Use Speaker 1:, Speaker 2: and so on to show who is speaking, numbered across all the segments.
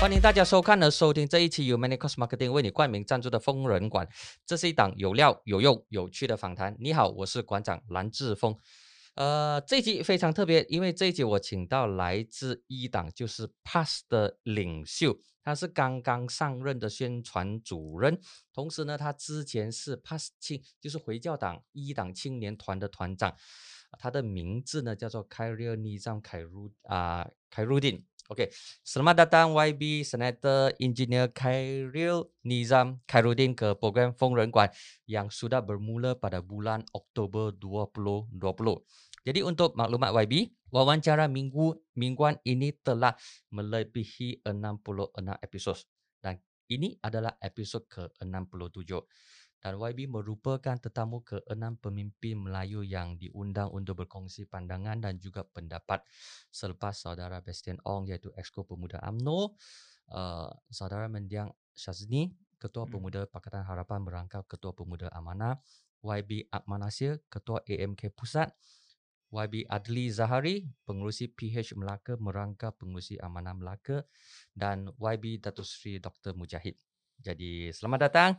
Speaker 1: 欢迎大家收看和收听这一期由 Many Cost Marketing 为你冠名赞助的疯人馆。这是一档有料、有用、有趣的访谈。你好，我是馆长蓝志峰。呃，这一集非常特别，因为这一集我请到来自一档就是 Pass 的领袖，他是刚刚上任的宣传主任，同时呢，他之前是 Pass 青，就是回教党一党青年团的团长。他的名字呢叫做 Khairul Nizam Khairul 啊 Khairuddin。Okey, selamat datang YB Senator Engineer Khairul Nizam Khairuddin ke program Fong Ren Guan yang sudah bermula pada bulan Oktober 2020. Jadi untuk maklumat YB, wawancara minggu mingguan ini telah melebihi 66 episod dan ini adalah episod ke-67 dan YB merupakan tetamu ke-6 pemimpin Melayu yang diundang untuk berkongsi pandangan dan juga pendapat selepas saudara Bastian Ong iaitu Exco Pemuda AMNO, uh, saudara Mendiang Syazni, Ketua hmm. Pemuda Pakatan Harapan merangkap Ketua Pemuda Amanah, YB Akman Nasir, Ketua AMK Pusat, YB Adli Zahari, pengurusi PH Melaka merangkap pengurusi Amanah Melaka dan YB Datuk Seri Dr. Mujahid. Jadi selamat datang.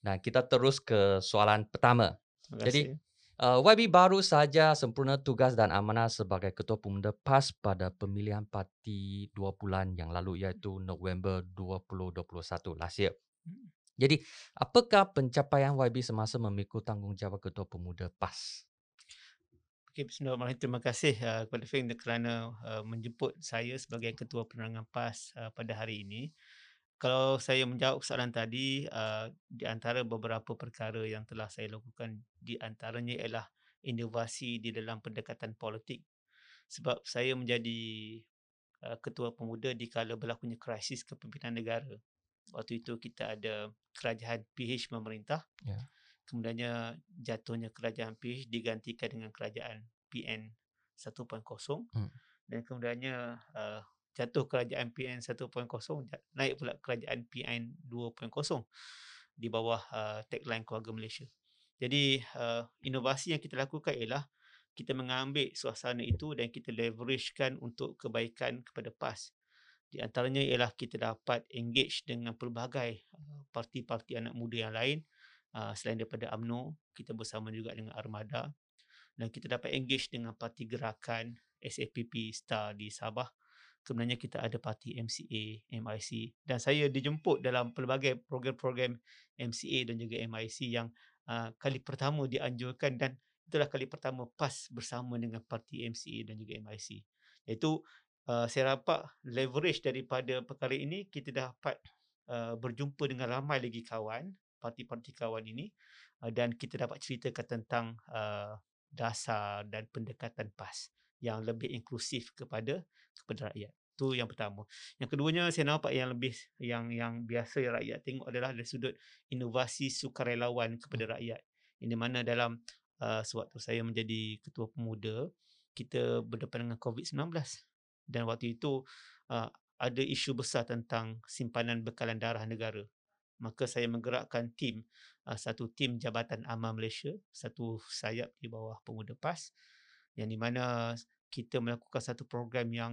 Speaker 1: Nah, kita terus ke soalan pertama. Jadi, uh, YB baru saja sempurna tugas dan amanah sebagai Ketua Pemuda PAS pada pemilihan parti dua bulan yang lalu iaitu November 2021 last year. Hmm. Jadi, apakah pencapaian YB semasa memikul tanggungjawab Ketua Pemuda PAS?
Speaker 2: Okay, Bismillahirrahmanirrahim. Terima kasih uh, kepada Feng kerana uh, menjemput saya sebagai Ketua Penerangan PAS uh, pada hari ini kalau saya menjawab soalan tadi, uh, di antara beberapa perkara yang telah saya lakukan, di antaranya ialah inovasi di dalam pendekatan politik. Sebab saya menjadi uh, ketua pemuda di kala berlakunya krisis kepimpinan negara. Waktu itu kita ada kerajaan PH memerintah. Yeah. Kemudiannya jatuhnya kerajaan PH digantikan dengan kerajaan PN 1.0. Hmm. Dan kemudiannya uh, jatuh kerajaan PN 1.0 naik pula kerajaan PN 2.0 di bawah uh, tagline keluarga Malaysia. Jadi uh, inovasi yang kita lakukan ialah kita mengambil suasana itu dan kita leveragekan untuk kebaikan kepada PAS. Di antaranya ialah kita dapat engage dengan pelbagai uh, parti-parti anak muda yang lain uh, selain daripada AMNO, kita bersama juga dengan Armada dan kita dapat engage dengan parti gerakan SAPP STAR di Sabah sebenarnya kita ada parti MCA, MIC dan saya dijemput dalam pelbagai program-program MCA dan juga MIC yang uh, kali pertama dianjurkan dan itulah kali pertama PAS bersama dengan parti MCA dan juga MIC. Iaitu uh, saya dapat leverage daripada perkara ini kita dapat uh, berjumpa dengan ramai lagi kawan, parti-parti kawan ini uh, dan kita dapat ceritakan tentang uh, dasar dan pendekatan PAS yang lebih inklusif kepada kepada rakyat. Itu yang pertama. Yang keduanya saya nampak yang lebih yang yang biasa rakyat tengok adalah dari sudut inovasi sukarelawan kepada rakyat. Ini mana dalam uh, sewaktu saya menjadi ketua pemuda, kita berdepan dengan COVID-19 dan waktu itu uh, ada isu besar tentang simpanan bekalan darah negara. Maka saya menggerakkan tim, uh, satu tim Jabatan Amal Malaysia, satu sayap di bawah pemuda PAS yang di mana kita melakukan satu program yang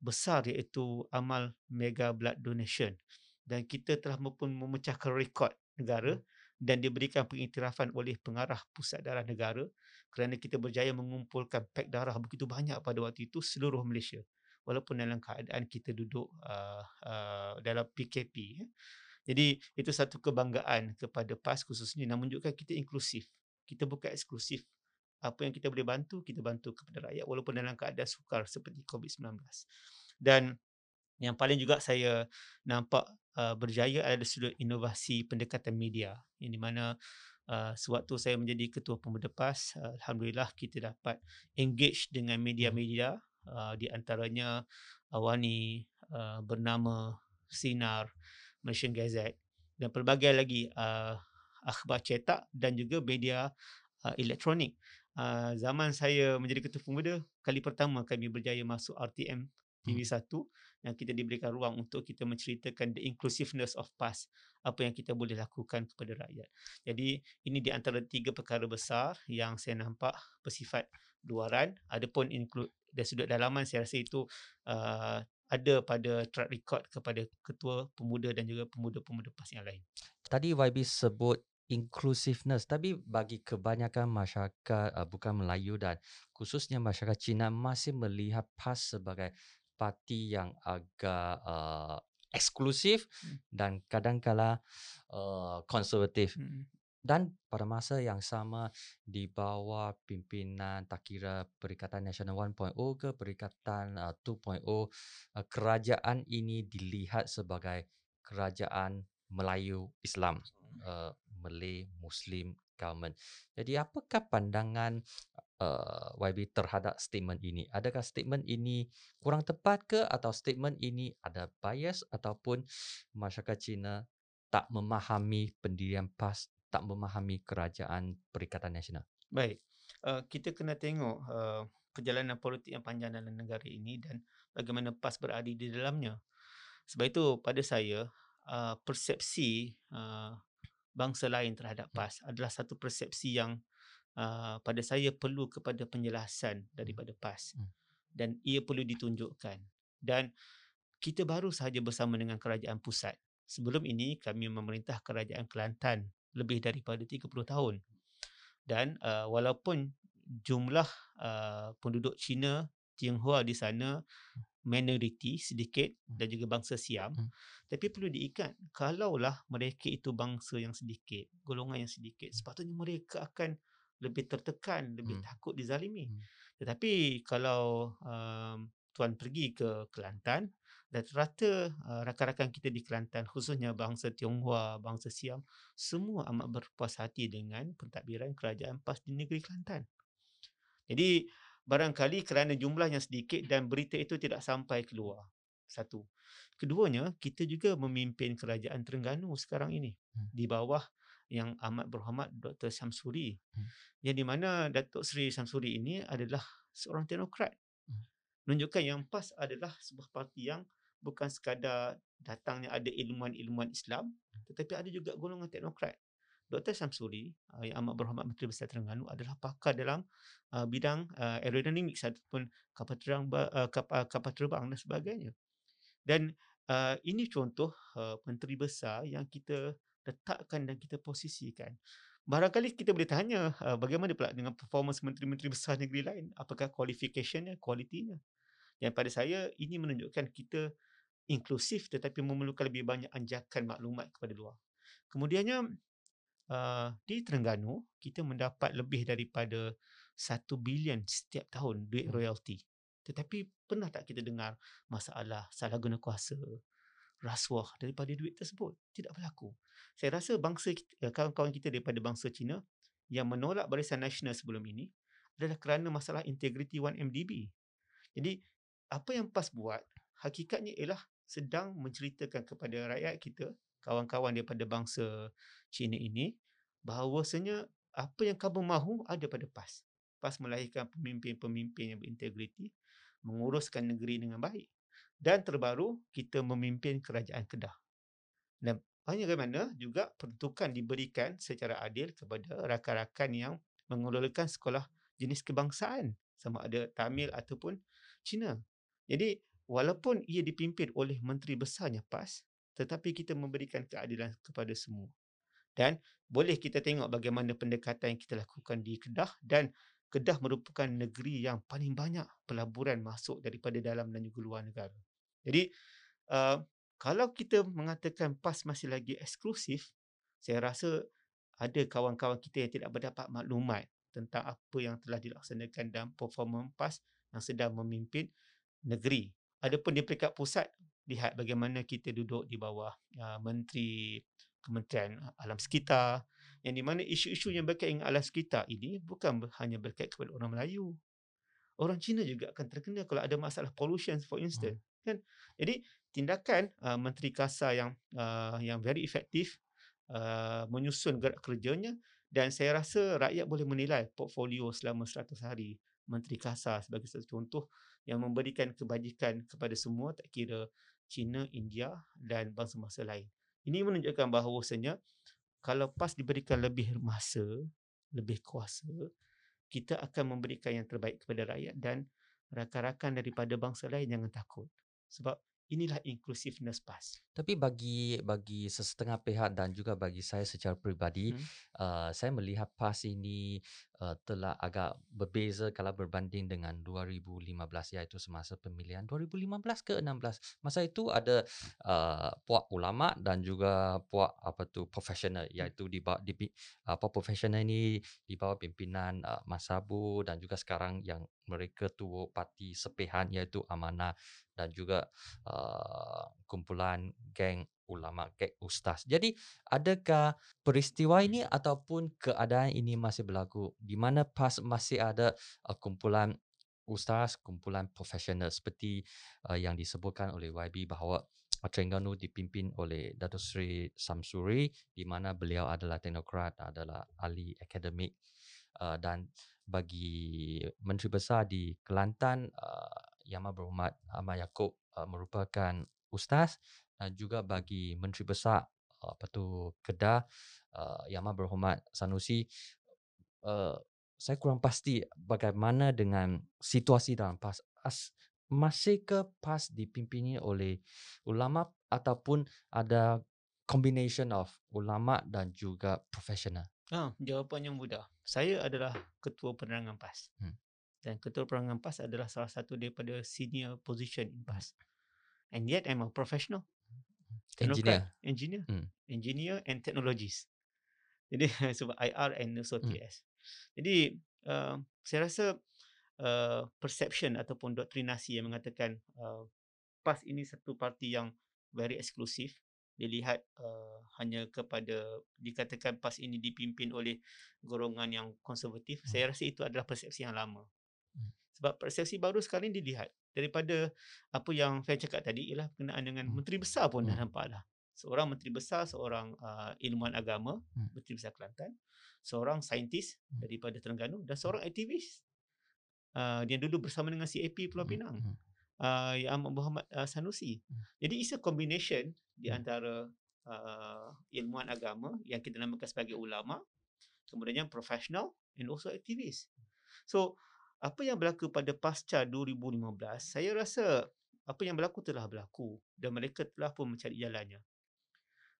Speaker 2: besar iaitu amal mega blood donation. Dan kita telah pun memecahkan rekod negara dan diberikan pengiktirafan oleh pengarah pusat darah negara kerana kita berjaya mengumpulkan pek darah begitu banyak pada waktu itu seluruh Malaysia. Walaupun dalam keadaan kita duduk uh, uh, dalam PKP jadi itu satu kebanggaan kepada PAS khususnya dan menunjukkan kita inklusif. Kita bukan eksklusif apa yang kita boleh bantu kita bantu kepada rakyat walaupun dalam keadaan sukar seperti COVID-19 dan yang paling juga saya nampak uh, berjaya adalah sudut inovasi pendekatan media yang di mana uh, sewaktu saya menjadi ketua pemuda PAS uh, alhamdulillah kita dapat engage dengan media-media uh, di antaranya awani uh, bernama Sinar Malaysian Gazette dan pelbagai lagi uh, akhbar cetak dan juga media uh, elektronik uh, zaman saya menjadi ketua pemuda kali pertama kami berjaya masuk RTM TV1 hmm. yang kita diberikan ruang untuk kita menceritakan the inclusiveness of past apa yang kita boleh lakukan kepada rakyat. Jadi ini di antara tiga perkara besar yang saya nampak bersifat luaran adapun include dari sudut dalaman saya rasa itu uh, ada pada track record kepada ketua pemuda dan juga pemuda-pemuda PAS yang lain.
Speaker 1: Tadi YB sebut inclusiveness tapi bagi kebanyakan masyarakat uh, bukan Melayu dan khususnya masyarakat Cina masih melihat PAS sebagai parti yang agak uh, eksklusif hmm. dan kadang-kala uh, konservatif. Hmm. Dan pada masa yang sama di bawah pimpinan tak kira Perikatan Nasional 1.0 ke Perikatan uh, 2.0 uh, kerajaan ini dilihat sebagai kerajaan Melayu Islam uh, Malay Muslim government. Jadi apakah pandangan uh, YB terhadap statement ini? Adakah statement ini kurang tepat ke atau statement ini ada bias ataupun masyarakat Cina tak memahami pendirian PAS tak memahami kerajaan Perikatan Nasional?
Speaker 2: Baik, uh, kita kena tengok uh, perjalanan politik yang panjang dalam negara ini dan bagaimana PAS berada di dalamnya. Sebab itu pada saya, uh, persepsi uh, bangsa lain terhadap hmm. PAS adalah satu persepsi yang uh, pada saya perlu kepada penjelasan daripada PAS. Hmm. Dan ia perlu ditunjukkan. Dan kita baru sahaja bersama dengan kerajaan pusat. Sebelum ini kami memerintah kerajaan Kelantan lebih daripada 30 tahun. Dan uh, walaupun jumlah uh, penduduk Cina Tionghoa di sana minoriti sedikit dan juga bangsa Siam hmm. tapi perlu diikat kalaulah mereka itu bangsa yang sedikit golongan yang sedikit sepatutnya mereka akan lebih tertekan lebih hmm. takut dizalimi hmm. tetapi kalau um, tuan pergi ke Kelantan dan rata uh, rakan-rakan kita di Kelantan khususnya bangsa Tionghoa, bangsa Siam semua amat berpuas hati dengan pentadbiran kerajaan PAS di negeri Kelantan. Jadi barangkali kerana jumlahnya sedikit dan berita itu tidak sampai keluar. Satu. Keduanya, kita juga memimpin kerajaan Terengganu sekarang ini hmm. di bawah yang amat berhormat Dr. Samsuri. Hmm. Yang di mana Datuk Seri Samsuri ini adalah seorang teknokrat. Hmm. Menunjukkan yang PAS adalah sebuah parti yang bukan sekadar datangnya ada ilmuwan-ilmuwan Islam tetapi ada juga golongan teknokrat. Dr. Samsuri uh, yang amat berhormat Menteri Besar Terengganu adalah pakar dalam uh, bidang uh, aerodynamics ataupun kapal terbang uh, kapal, kapal terbang dan sebagainya. Dan uh, ini contoh uh, menteri besar yang kita letakkan dan kita posisikan. Barangkali kita boleh tanya uh, bagaimana pula dengan performance menteri-menteri besar negeri lain? Apakah qualificationnya, kualitinya? Yang pada saya ini menunjukkan kita inklusif tetapi memerlukan lebih banyak anjakan maklumat kepada luar. Kemudiannya uh, di Terengganu kita mendapat lebih daripada 1 bilion setiap tahun duit hmm. royalty. Tetapi pernah tak kita dengar masalah salah guna kuasa, rasuah daripada duit tersebut? Tidak berlaku. Saya rasa bangsa kita, kawan-kawan kita daripada bangsa Cina yang menolak Barisan Nasional sebelum ini adalah kerana masalah integriti 1MDB. Jadi apa yang PAS buat hakikatnya ialah sedang menceritakan kepada rakyat kita, kawan-kawan daripada bangsa Cina ini, bahawasanya apa yang kamu mahu ada pada PAS. PAS melahirkan pemimpin-pemimpin yang berintegriti, menguruskan negeri dengan baik. Dan terbaru, kita memimpin kerajaan Kedah. Dan bagaimana juga peruntukan diberikan secara adil kepada rakan-rakan yang mengelolakan sekolah jenis kebangsaan sama ada Tamil ataupun Cina. Jadi walaupun ia dipimpin oleh menteri besarnya PAS tetapi kita memberikan keadilan kepada semua. Dan boleh kita tengok bagaimana pendekatan yang kita lakukan di Kedah dan Kedah merupakan negeri yang paling banyak pelaburan masuk daripada dalam dan juga luar negara. Jadi uh, kalau kita mengatakan PAS masih lagi eksklusif, saya rasa ada kawan-kawan kita yang tidak mendapat maklumat tentang apa yang telah dilaksanakan dalam performa PAS yang sedang memimpin negeri Adapun di peringkat pusat, lihat bagaimana kita duduk di bawah uh, Menteri Kementerian Alam Sekitar yang di mana isu-isu yang berkaitan dengan alam sekitar ini bukan hanya berkaitan kepada orang Melayu. Orang Cina juga akan terkena kalau ada masalah pollution for instance. Hmm. Kan? Jadi tindakan uh, Menteri Kasa yang uh, yang very efektif uh, menyusun gerak kerjanya dan saya rasa rakyat boleh menilai portfolio selama 100 hari Menteri Kasa sebagai satu contoh yang memberikan kebajikan kepada semua tak kira China, India dan bangsa-bangsa lain. Ini menunjukkan bahawasanya kalau PAS diberikan lebih masa, lebih kuasa, kita akan memberikan yang terbaik kepada rakyat dan rakan-rakan daripada bangsa lain jangan takut. Sebab inilah inclusiveness PAS.
Speaker 1: Tapi bagi bagi sesetengah pihak dan juga bagi saya secara peribadi,
Speaker 2: Hmm.
Speaker 1: uh, saya melihat PAS ini uh, telah agak berbeza kalau berbanding dengan 2015 iaitu semasa pemilihan 2015 ke 16. Masa itu ada uh, puak ulama dan juga puak apa tu profesional iaitu di bawah di apa profesional ini di bawah pimpinan uh, Mas Sabu dan juga sekarang yang mereka tu parti sepihan iaitu Amanah dan juga uh, kumpulan geng ulama geng ustaz. Jadi adakah peristiwa ini ataupun keadaan ini masih berlaku di mana PAS masih ada uh, kumpulan ustaz, kumpulan profesional seperti uh, yang disebutkan oleh YB bahawa uh, Terengganu dipimpin oleh Datuk Seri Samsuri di mana beliau adalah teknokrat, adalah ahli akademik uh, dan bagi Menteri Besar di Kelantan uh, Yang Amat Berhormat Ahmad Yaakob uh, merupakan ustaz juga bagi Menteri Besar uh, apa tu Kedah uh, Yang Amat Berhormat Sanusi uh, saya kurang pasti bagaimana dengan situasi dalam PAS. As, masih ke PAS dipimpini oleh ulama ataupun ada combination of ulama dan juga profesional?
Speaker 2: Ah, jawapan yang mudah. Saya adalah ketua penerangan PAS.
Speaker 1: Hmm.
Speaker 2: Dan ketua penerangan PAS adalah salah satu daripada senior position in PAS. And yet I'm a professional.
Speaker 1: Engineer.
Speaker 2: Engineer.
Speaker 1: Hmm.
Speaker 2: Engineer and technologist. Jadi sebab IR and also
Speaker 1: Hmm.
Speaker 2: TS. Jadi uh, saya rasa uh, perception ataupun doktrinasi yang mengatakan uh, PAS ini satu parti yang very eksklusif dilihat uh, hanya kepada dikatakan PAS ini dipimpin oleh golongan yang konservatif
Speaker 1: Hmm.
Speaker 2: saya rasa itu adalah persepsi yang lama
Speaker 1: Hmm.
Speaker 2: sebab persepsi baru sekali dilihat daripada apa yang saya cakap tadi ialah berkenaan dengan
Speaker 1: Hmm.
Speaker 2: menteri besar pun dah
Speaker 1: Hmm.
Speaker 2: nampak dah seorang menteri besar seorang uh, ilmuwan agama
Speaker 1: Hmm.
Speaker 2: menteri besar Kelantan seorang saintis
Speaker 1: Hmm.
Speaker 2: daripada Terengganu dan seorang aktivis uh, dia dulu bersama dengan CAP Pulau Pinang
Speaker 1: hmm.
Speaker 2: uh, Yang Amat Muhammad uh, Sanusi.
Speaker 1: Hmm.
Speaker 2: Jadi it's a combination di antara uh, ilmuwan agama yang kita namakan sebagai ulama, kemudian profesional and also aktivis. So apa yang berlaku pada pasca 2015, saya rasa apa yang berlaku telah berlaku dan mereka telah pun mencari jalannya.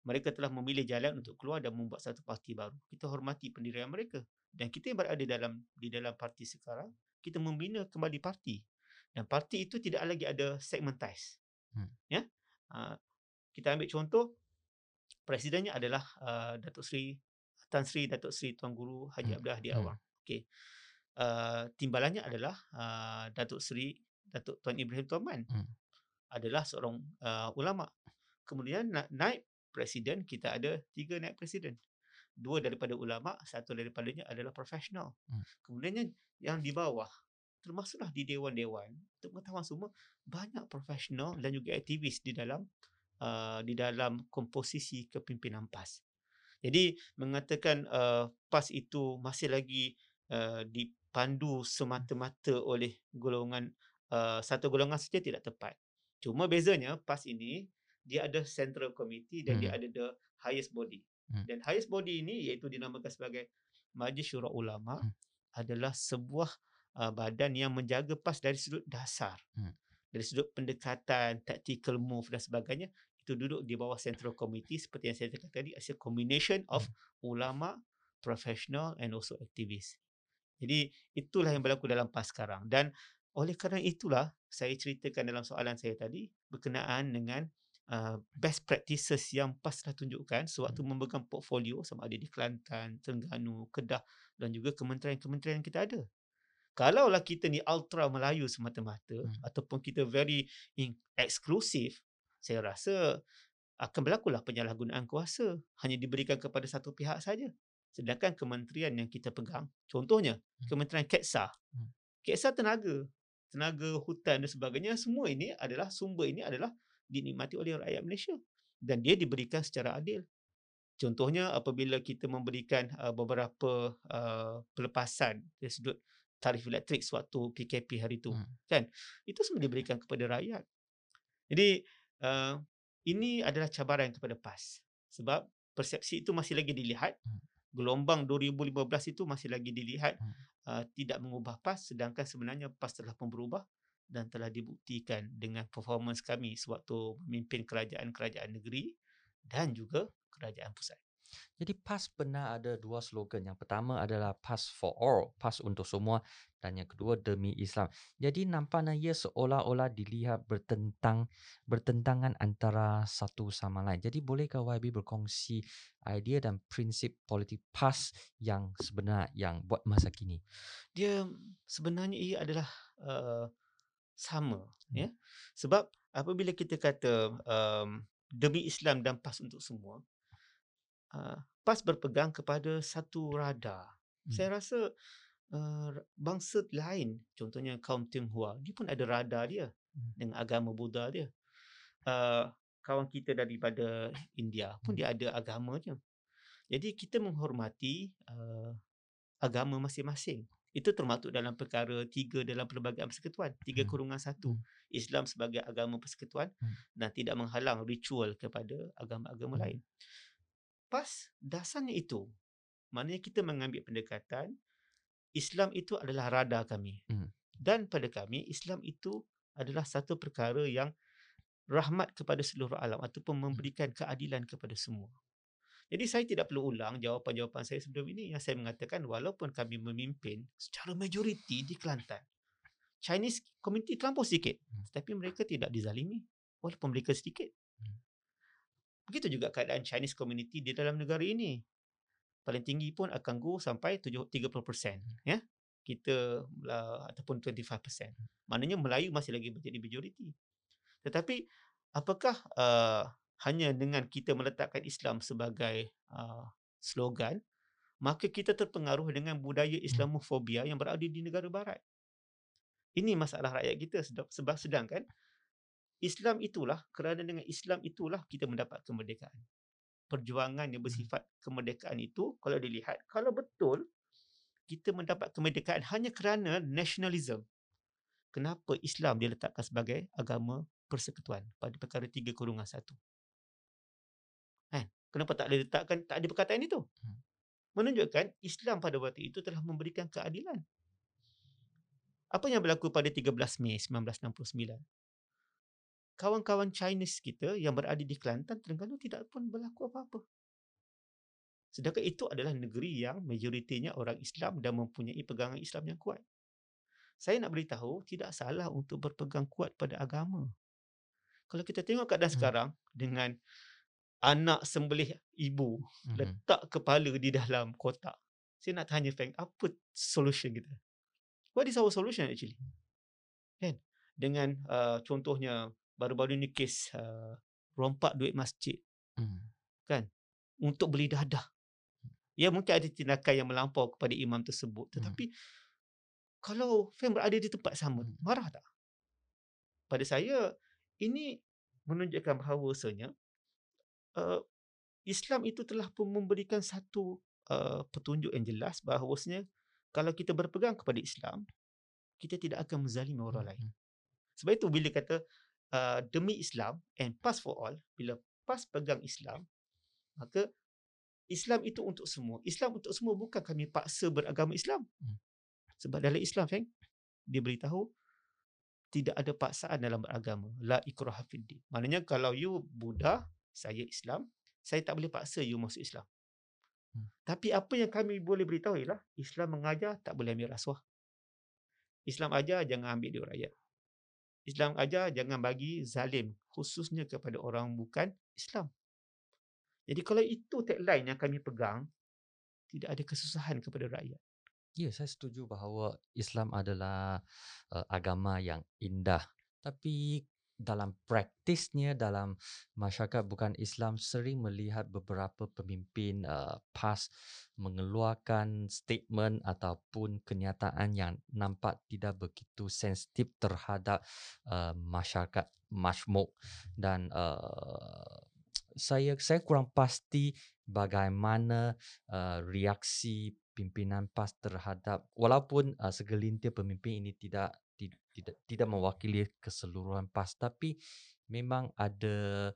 Speaker 2: Mereka telah memilih jalan untuk keluar dan membuat satu parti baru. Kita hormati pendirian mereka. Dan kita yang berada dalam di dalam parti sekarang, kita membina kembali parti. Dan parti itu tidak lagi ada segmentized.
Speaker 1: Hmm.
Speaker 2: Ya. Uh, kita ambil contoh presidennya adalah uh, Datuk Seri Tan Sri Datuk Seri Tuan Guru Haji
Speaker 1: Hmm.
Speaker 2: Abdul Hadi
Speaker 1: Hmm.
Speaker 2: Awang. Okey. Uh, timbalannya adalah uh, Datuk Seri Datuk Tuan Ibrahim Tuan
Speaker 1: Hmm.
Speaker 2: adalah seorang uh, ulama. Kemudian na- naib presiden kita ada tiga naib presiden. Dua daripada ulama, satu daripadanya adalah profesional.
Speaker 1: Hmm.
Speaker 2: Kemudian yang di bawah termasuklah di dewan-dewan untuk pengetahuan semua banyak profesional dan juga aktivis di dalam uh, di dalam komposisi kepimpinan PAS. Jadi mengatakan uh, PAS itu masih lagi uh, dipandu semata-mata oleh golongan uh, satu golongan saja tidak tepat. Cuma bezanya PAS ini dia ada central committee dan dia
Speaker 1: Hmm.
Speaker 2: ada the highest body.
Speaker 1: Hmm.
Speaker 2: Dan highest body ini iaitu dinamakan sebagai Majlis Syura Ulama
Speaker 1: Hmm.
Speaker 2: adalah sebuah uh, badan yang menjaga PAS dari sudut dasar.
Speaker 1: Hmm.
Speaker 2: Dari sudut pendekatan, tactical move dan sebagainya itu duduk di bawah central committee seperti yang saya cakap tadi as a combination of ulama, professional and also activist. Jadi itulah yang berlaku dalam PAS sekarang dan oleh kerana itulah saya ceritakan dalam soalan saya tadi berkenaan dengan uh, best practices yang PAS telah tunjukkan sewaktu memegang portfolio sama ada di Kelantan, Terengganu, Kedah dan juga kementerian-kementerian yang kita ada. Kalaulah kita ni ultra Melayu semata-mata
Speaker 1: Hmm.
Speaker 2: ataupun kita very exclusive, saya rasa akan berlakulah penyalahgunaan kuasa hanya diberikan kepada satu pihak saja. Sedangkan kementerian yang kita pegang, contohnya
Speaker 1: Hmm.
Speaker 2: Kementerian KETSA.
Speaker 1: Hmm.
Speaker 2: KETSA tenaga, tenaga hutan dan sebagainya, semua ini adalah sumber ini adalah dinikmati oleh rakyat Malaysia dan dia diberikan secara adil. Contohnya apabila kita memberikan uh, beberapa uh, pelepasan dari sudut tarif elektrik sewaktu PKP hari itu
Speaker 1: Hmm.
Speaker 2: kan itu semua diberikan kepada rakyat. Jadi uh, ini adalah cabaran kepada PAS sebab persepsi itu masih lagi dilihat
Speaker 1: Hmm.
Speaker 2: Gelombang 2015 itu masih lagi dilihat
Speaker 1: Hmm.
Speaker 2: uh, tidak mengubah PAS sedangkan sebenarnya PAS telah pun berubah dan telah dibuktikan dengan performance kami sewaktu memimpin kerajaan-kerajaan negeri dan juga kerajaan pusat.
Speaker 1: Jadi PAS pernah ada dua slogan. Yang pertama adalah PAS for all, PAS untuk semua dan yang kedua demi Islam. Jadi nampaknya ia seolah-olah dilihat bertentang bertentangan antara satu sama lain. Jadi bolehkah YB berkongsi idea dan prinsip politik PAS yang sebenar yang buat masa kini?
Speaker 2: Dia sebenarnya ia adalah uh, sama hmm. ya. Sebab apabila kita kata um, demi Islam dan PAS untuk semua, uh, PAS berpegang kepada satu radar. Hmm. Saya rasa uh, bangsa lain, contohnya kaum Tionghoa, dia pun ada radar dia hmm. dengan agama Buddha dia. Uh, kawan kita daripada India pun hmm. dia ada agamanya. Jadi kita menghormati uh, agama masing-masing. Itu termasuk dalam perkara tiga dalam perlembagaan persekutuan. Tiga hmm. kurungan satu. Hmm. Islam sebagai agama persekutuan hmm. dan tidak menghalang ritual kepada agama-agama hmm. lain pas dasarnya itu. Maknanya kita mengambil pendekatan Islam itu adalah radar kami. Hmm. Dan pada kami Islam itu adalah satu perkara yang rahmat kepada seluruh alam ataupun hmm. memberikan keadilan kepada semua. Jadi saya tidak perlu ulang jawapan-jawapan saya sebelum ini yang saya mengatakan walaupun kami memimpin secara majoriti di Kelantan. Chinese community terlampau sedikit. Hmm. Tetapi mereka tidak dizalimi walaupun mereka sedikit. Begitu juga keadaan Chinese community di dalam negara ini. Paling tinggi pun akan go sampai 30%. Ya? Kita uh, ataupun 25%. Maknanya Melayu masih lagi menjadi majoriti. Tetapi apakah uh, hanya dengan kita meletakkan Islam sebagai uh, slogan, maka kita terpengaruh dengan budaya hmm. Islamofobia yang berada di negara barat. Ini masalah rakyat kita sebab sedangkan Islam itulah kerana dengan Islam itulah kita mendapat kemerdekaan. Perjuangan yang hmm. bersifat kemerdekaan itu kalau dilihat kalau betul kita mendapat kemerdekaan hanya kerana nasionalisme. Kenapa Islam diletakkan sebagai agama persekutuan pada perkara tiga kurungan satu? Kan? Kenapa tak diletakkan tak ada perkataan itu? Hmm. Menunjukkan Islam pada waktu itu telah memberikan keadilan. Apa yang berlaku pada 13 Mei 1969? Kawan-kawan Chinese kita yang berada di Kelantan Terengganu tidak pun berlaku apa-apa. Sedangkan itu adalah negeri yang majoritinya orang Islam dan mempunyai pegangan Islam yang kuat. Saya nak beritahu tidak salah untuk berpegang kuat pada agama. Kalau kita tengok keadaan hmm. sekarang dengan anak sembelih ibu hmm. letak kepala di dalam kotak. Saya nak tanya Feng, apa solution kita? What is our solution actually? Kan? Dengan uh, contohnya baru-baru ni kes uh, rompak duit masjid. Hmm. Kan? Untuk beli dadah. Ya mungkin ada tindakan yang melampau kepada imam tersebut. Hmm. Tetapi hmm. kalau fan berada di tempat sama, hmm. marah tak? Pada saya, ini menunjukkan bahawasanya uh, Islam itu telah pun memberikan satu uh, petunjuk yang jelas bahawasanya kalau kita berpegang kepada Islam, kita tidak akan menzalimi orang hmm. lain. Sebab itu bila kata uh, demi Islam and pass for all bila pass pegang Islam maka Islam itu untuk semua. Islam untuk semua bukan kami paksa beragama Islam. Hmm. sebab dalam Islam feng dia beritahu tidak ada paksaan dalam beragama. La ikraha fiddin. Maknanya kalau you Buddha saya Islam saya tak boleh paksa you masuk Islam. Hmm. tapi apa yang kami boleh beritahu ialah Islam mengajar tak boleh ambil rasuah. Islam ajar jangan ambil duit rakyat Islam ajar jangan bagi zalim khususnya kepada orang bukan Islam. Jadi kalau itu tagline yang kami pegang, tidak ada kesusahan kepada rakyat.
Speaker 1: Ya, saya setuju bahawa Islam adalah uh, agama yang indah. Tapi dalam praktisnya dalam masyarakat bukan Islam sering melihat beberapa pemimpin uh, PAS mengeluarkan statement ataupun kenyataan yang nampak tidak begitu sensitif terhadap uh, masyarakat majmuk. Dan uh, saya saya kurang pasti bagaimana uh, reaksi pimpinan PAS terhadap walaupun uh, segelintir pemimpin ini tidak tidak tidak mewakili keseluruhan PAS tapi memang ada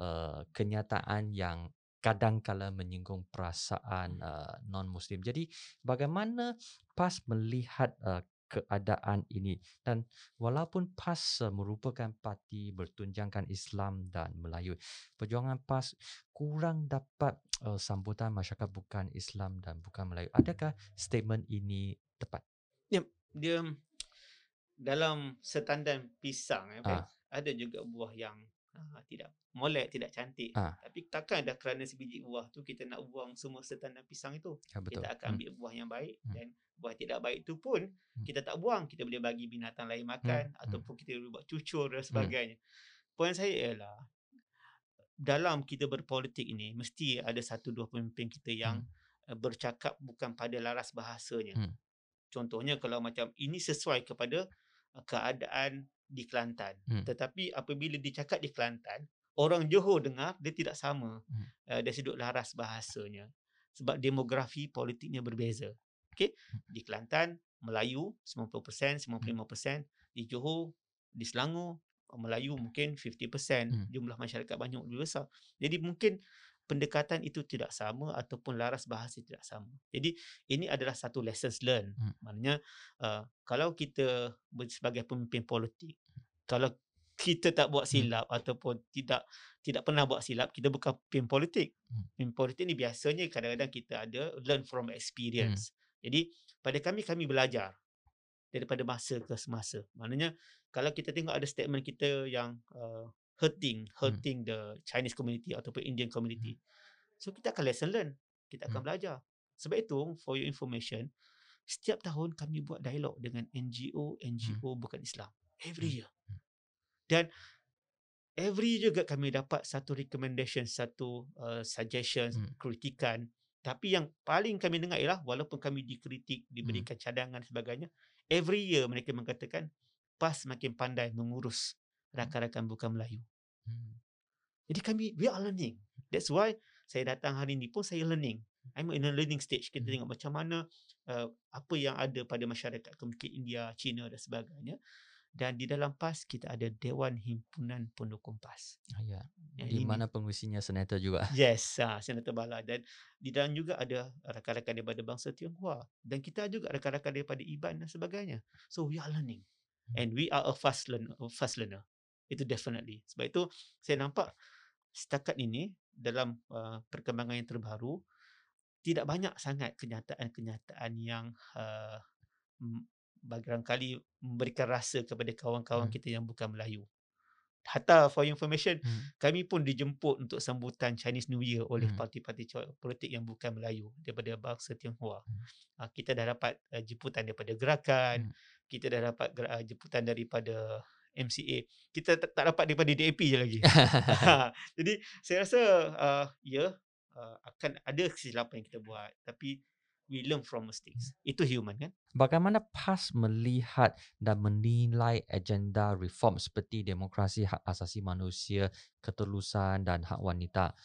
Speaker 1: uh, kenyataan yang kadang-kala menyinggung perasaan uh, non-muslim. Jadi bagaimana PAS melihat uh, keadaan ini? Dan walaupun PAS uh, merupakan parti bertunjangkan Islam dan Melayu perjuangan PAS kurang dapat uh, sambutan masyarakat bukan Islam dan bukan Melayu. Adakah statement ini tepat?
Speaker 2: Ya, dia dalam setandan pisang eh. Fiz, ada juga buah yang uh, tidak molek, tidak cantik.
Speaker 1: Ah.
Speaker 2: Tapi takkan dah kerana sebiji buah tu kita nak buang semua setandan pisang itu.
Speaker 1: ya betul
Speaker 2: Kita akan
Speaker 1: Hmm.
Speaker 2: ambil buah yang baik
Speaker 1: Hmm.
Speaker 2: dan buah tidak baik tu pun kita tak buang. Kita boleh bagi binatang lain makan
Speaker 1: Hmm.
Speaker 2: ataupun kita boleh buat cucur dan sebagainya. Poin saya ialah dalam kita berpolitik ini mesti ada satu dua pemimpin kita yang uh, bercakap bukan pada laras bahasanya.
Speaker 1: Hmm.
Speaker 2: Contohnya kalau macam ini sesuai kepada keadaan di Kelantan.
Speaker 1: Hmm.
Speaker 2: Tetapi apabila dicakap di Kelantan, orang Johor dengar dia tidak sama
Speaker 1: Hmm.
Speaker 2: uh, dari sudut laras bahasanya. Sebab demografi politiknya berbeza. Okey, di Kelantan Melayu 90%, 95%, di Johor, di Selangor Melayu mungkin 50%
Speaker 1: Hmm.
Speaker 2: jumlah masyarakat banyak lebih besar. Jadi mungkin pendekatan itu tidak sama ataupun laras bahasa tidak sama. Jadi ini adalah satu lessons learn.
Speaker 1: Hmm.
Speaker 2: Maknanya uh, kalau kita sebagai pemimpin politik, kalau kita tak buat silap ataupun tidak tidak pernah buat silap, kita bukan pemimpin politik.
Speaker 1: Hmm.
Speaker 2: Pemimpin politik ni biasanya kadang-kadang kita ada learn from experience. Jadi pada kami kami belajar daripada masa ke semasa. Maknanya kalau kita tengok ada statement kita yang uh, hurting hurting the Chinese community ataupun Indian community. So kita akan lesson learn. Kita akan
Speaker 1: Hmm.
Speaker 2: belajar. Sebab itu for your information, setiap tahun kami buat dialog dengan NGO NGO bukan Islam. Every
Speaker 1: Hmm.
Speaker 2: year. Dan every year juga kami dapat satu recommendation, satu uh, suggestions,
Speaker 1: Hmm.
Speaker 2: kritikan. Tapi yang paling kami dengar ialah walaupun kami dikritik,
Speaker 1: Hmm.
Speaker 2: diberikan cadangan dan sebagainya, every year mereka mengatakan PAS makin pandai mengurus rakan-rakan bukan Melayu.
Speaker 1: Hmm.
Speaker 2: Jadi kami we are learning. That's why saya datang hari ni pun saya learning. I'm in a learning stage. Kita
Speaker 1: Hmm.
Speaker 2: tengok macam mana uh, apa yang ada pada masyarakat komunikasi India, China dan sebagainya. Dan di dalam PAS kita ada Dewan Himpunan Pendukung PAS.
Speaker 1: Ah, ya
Speaker 2: Yang
Speaker 1: di
Speaker 2: ini-
Speaker 1: mana pengusinya senator juga
Speaker 2: Yes, ha, Senator Bala dan di dalam juga ada rakan-rakan daripada bangsa Tionghoa dan kita juga rakan-rakan daripada Iban dan sebagainya. So we are learning and we are a fast learner, a fast learner. Itu definitely. Sebab itu saya nampak setakat ini dalam uh, perkembangan yang terbaru tidak banyak sangat kenyataan-kenyataan yang uh, barangkali memberikan rasa kepada kawan-kawan
Speaker 1: Hmm.
Speaker 2: kita yang bukan Melayu. Hatta for information,
Speaker 1: Hmm.
Speaker 2: kami pun dijemput untuk sambutan Chinese New Year oleh
Speaker 1: Hmm.
Speaker 2: parti-parti politik yang bukan Melayu daripada bangsa Tionghoa.
Speaker 1: Hmm.
Speaker 2: Uh, kita dah dapat uh, jemputan daripada gerakan,
Speaker 1: Hmm.
Speaker 2: kita dah dapat uh, jemputan daripada MCA. Kita tak, tak dapat daripada DAP je lagi. Jadi saya rasa uh, ya uh, akan ada kesilapan yang kita buat tapi we learn from mistakes. Itu human kan?
Speaker 1: Bagaimana PAS melihat dan menilai agenda reform seperti demokrasi, hak asasi manusia, ketelusan dan hak wanita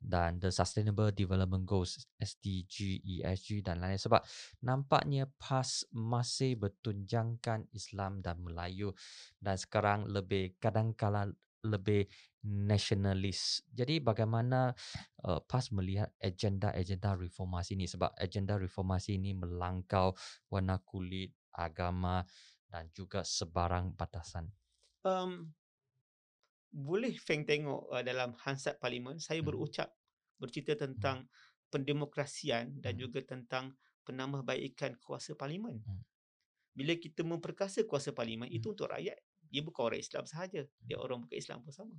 Speaker 1: dan the Sustainable Development Goals SDG, ESG dan lain sebab nampaknya PAS masih bertunjangkan Islam dan Melayu dan sekarang lebih kadang-kala lebih nasionalis. Jadi bagaimana uh, PAS melihat agenda-agenda reformasi ini sebab agenda reformasi ini melangkau warna kulit, agama dan juga sebarang batasan.
Speaker 2: Um, boleh Feng tengok uh, dalam Hansard Parlimen saya
Speaker 1: Hmm.
Speaker 2: berucap bercerita tentang pendemokrasian dan
Speaker 1: Hmm.
Speaker 2: juga tentang penambahbaikan kuasa parlimen.
Speaker 1: Hmm.
Speaker 2: Bila kita memperkasa kuasa parlimen itu
Speaker 1: Hmm.
Speaker 2: untuk rakyat. Dia bukan orang Islam sahaja. Dia orang bukan Islam pun sama.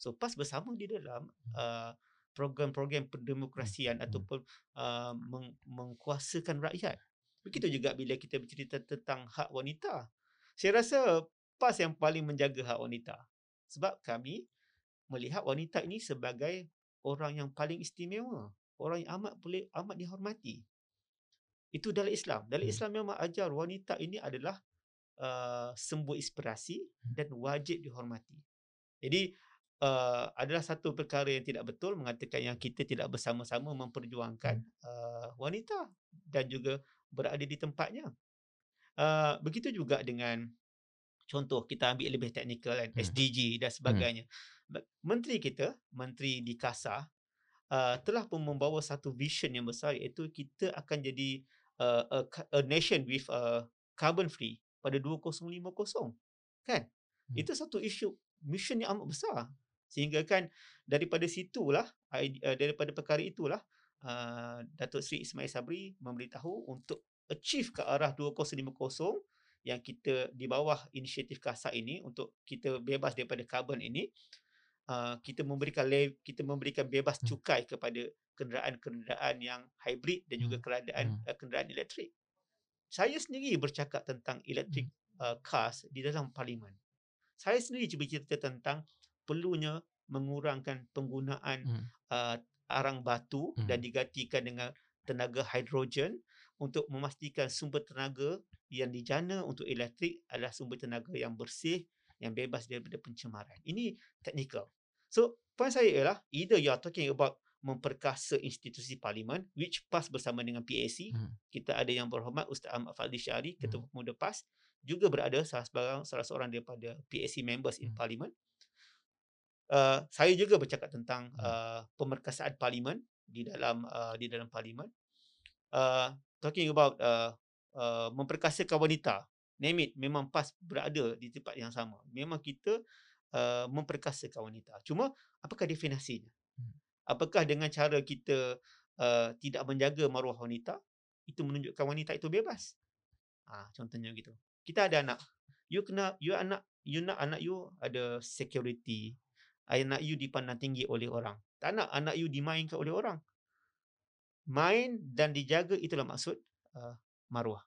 Speaker 2: So PAS bersama di dalam uh, program-program pendemokrasian
Speaker 1: Hmm.
Speaker 2: ataupun uh, meng- mengkuasakan rakyat. Begitu juga bila kita bercerita tentang hak wanita. Saya rasa PAS yang paling menjaga hak wanita. Sebab kami melihat wanita ini sebagai orang yang paling istimewa. Orang yang amat boleh amat dihormati. Itu dalam Islam. Dalam
Speaker 1: Hmm.
Speaker 2: Islam memang ajar wanita ini adalah uh, sumber inspirasi dan wajib dihormati. Jadi uh, adalah satu perkara yang tidak betul mengatakan yang kita tidak bersama-sama memperjuangkan uh, wanita dan juga berada di tempatnya. Uh, begitu juga dengan contoh kita ambil lebih teknikal kan
Speaker 1: Hmm.
Speaker 2: SDG dan sebagainya. Ba- Menteri kita, menteri di KASA uh, telah pun membawa satu vision yang besar iaitu kita akan jadi uh, a, a nation with a carbon free pada 2050 kan
Speaker 1: Hmm.
Speaker 2: itu satu isu mission yang amat besar sehingga kan daripada situlah ide- uh, daripada perkara itulah uh, Datuk Seri Ismail Sabri memberitahu untuk achieve ke arah 2050 yang kita di bawah inisiatif KASA ini untuk kita bebas daripada karbon ini uh, kita memberikan le- kita memberikan bebas
Speaker 1: Hmm.
Speaker 2: cukai kepada kenderaan-kenderaan yang hybrid dan juga
Speaker 1: Hmm.
Speaker 2: kenderaan
Speaker 1: Hmm.
Speaker 2: uh, kenderaan elektrik. Saya sendiri bercakap tentang electric uh, cars di dalam parlimen. Saya sendiri cuba cerita tentang perlunya mengurangkan penggunaan
Speaker 1: Hmm.
Speaker 2: uh, arang batu dan digantikan dengan tenaga hidrogen untuk memastikan sumber tenaga yang dijana untuk elektrik adalah sumber tenaga yang bersih yang bebas daripada pencemaran. Ini teknikal. So, point saya ialah either you are talking about memperkasa institusi parlimen which PAS bersama dengan PAC.
Speaker 1: Hmm.
Speaker 2: Kita ada yang berhormat Ustaz Ahmad Fadli Syari, Ketua
Speaker 1: Hmm.
Speaker 2: Pemuda PAS juga berada salah seorang salah seorang daripada PAC members in
Speaker 1: Hmm.
Speaker 2: parlimen. Uh, saya juga bercakap tentang
Speaker 1: Hmm.
Speaker 2: uh, pemerkasaan parlimen di dalam uh, di dalam parlimen. Uh, talking about uh, uh, memperkasakan wanita. Name it, memang PAS berada di tempat yang sama. Memang kita uh, memperkasakan wanita. Cuma apakah definisinya?
Speaker 1: Hmm.
Speaker 2: Apakah dengan cara kita uh, tidak menjaga maruah wanita itu menunjukkan wanita itu bebas? Ah, contohnya gitu. Kita ada anak. You kena you anak you nak anak you ada security. Anak you dipandang tinggi oleh orang. Tak nak anak you dimainkan oleh orang. Main dan dijaga itulah maksud uh, maruah.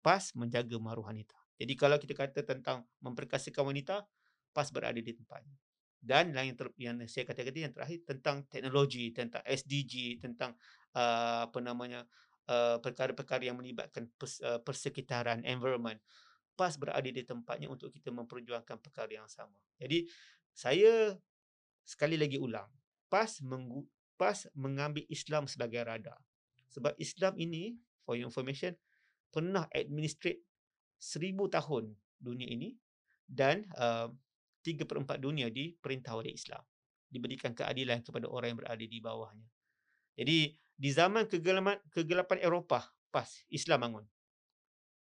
Speaker 2: PAS menjaga maruah wanita. Jadi kalau kita kata tentang memperkasakan wanita, PAS berada di tempatnya. Dan yang, ter, yang saya kata tadi yang terakhir tentang teknologi, tentang SDG, tentang uh, apa namanya uh, perkara-perkara yang melibatkan pers, uh, persekitaran, environment. PAS berada di tempatnya untuk kita memperjuangkan perkara yang sama. Jadi saya sekali lagi ulang, PAS menggu, PAS mengambil Islam sebagai radar. Sebab Islam ini, for your information, pernah administrate seribu tahun dunia ini dan uh, tiga per empat dunia diperintah oleh Islam. Diberikan keadilan kepada orang yang berada di bawahnya. Jadi di zaman kegelapan, kegelapan Eropah, PAS, Islam bangun.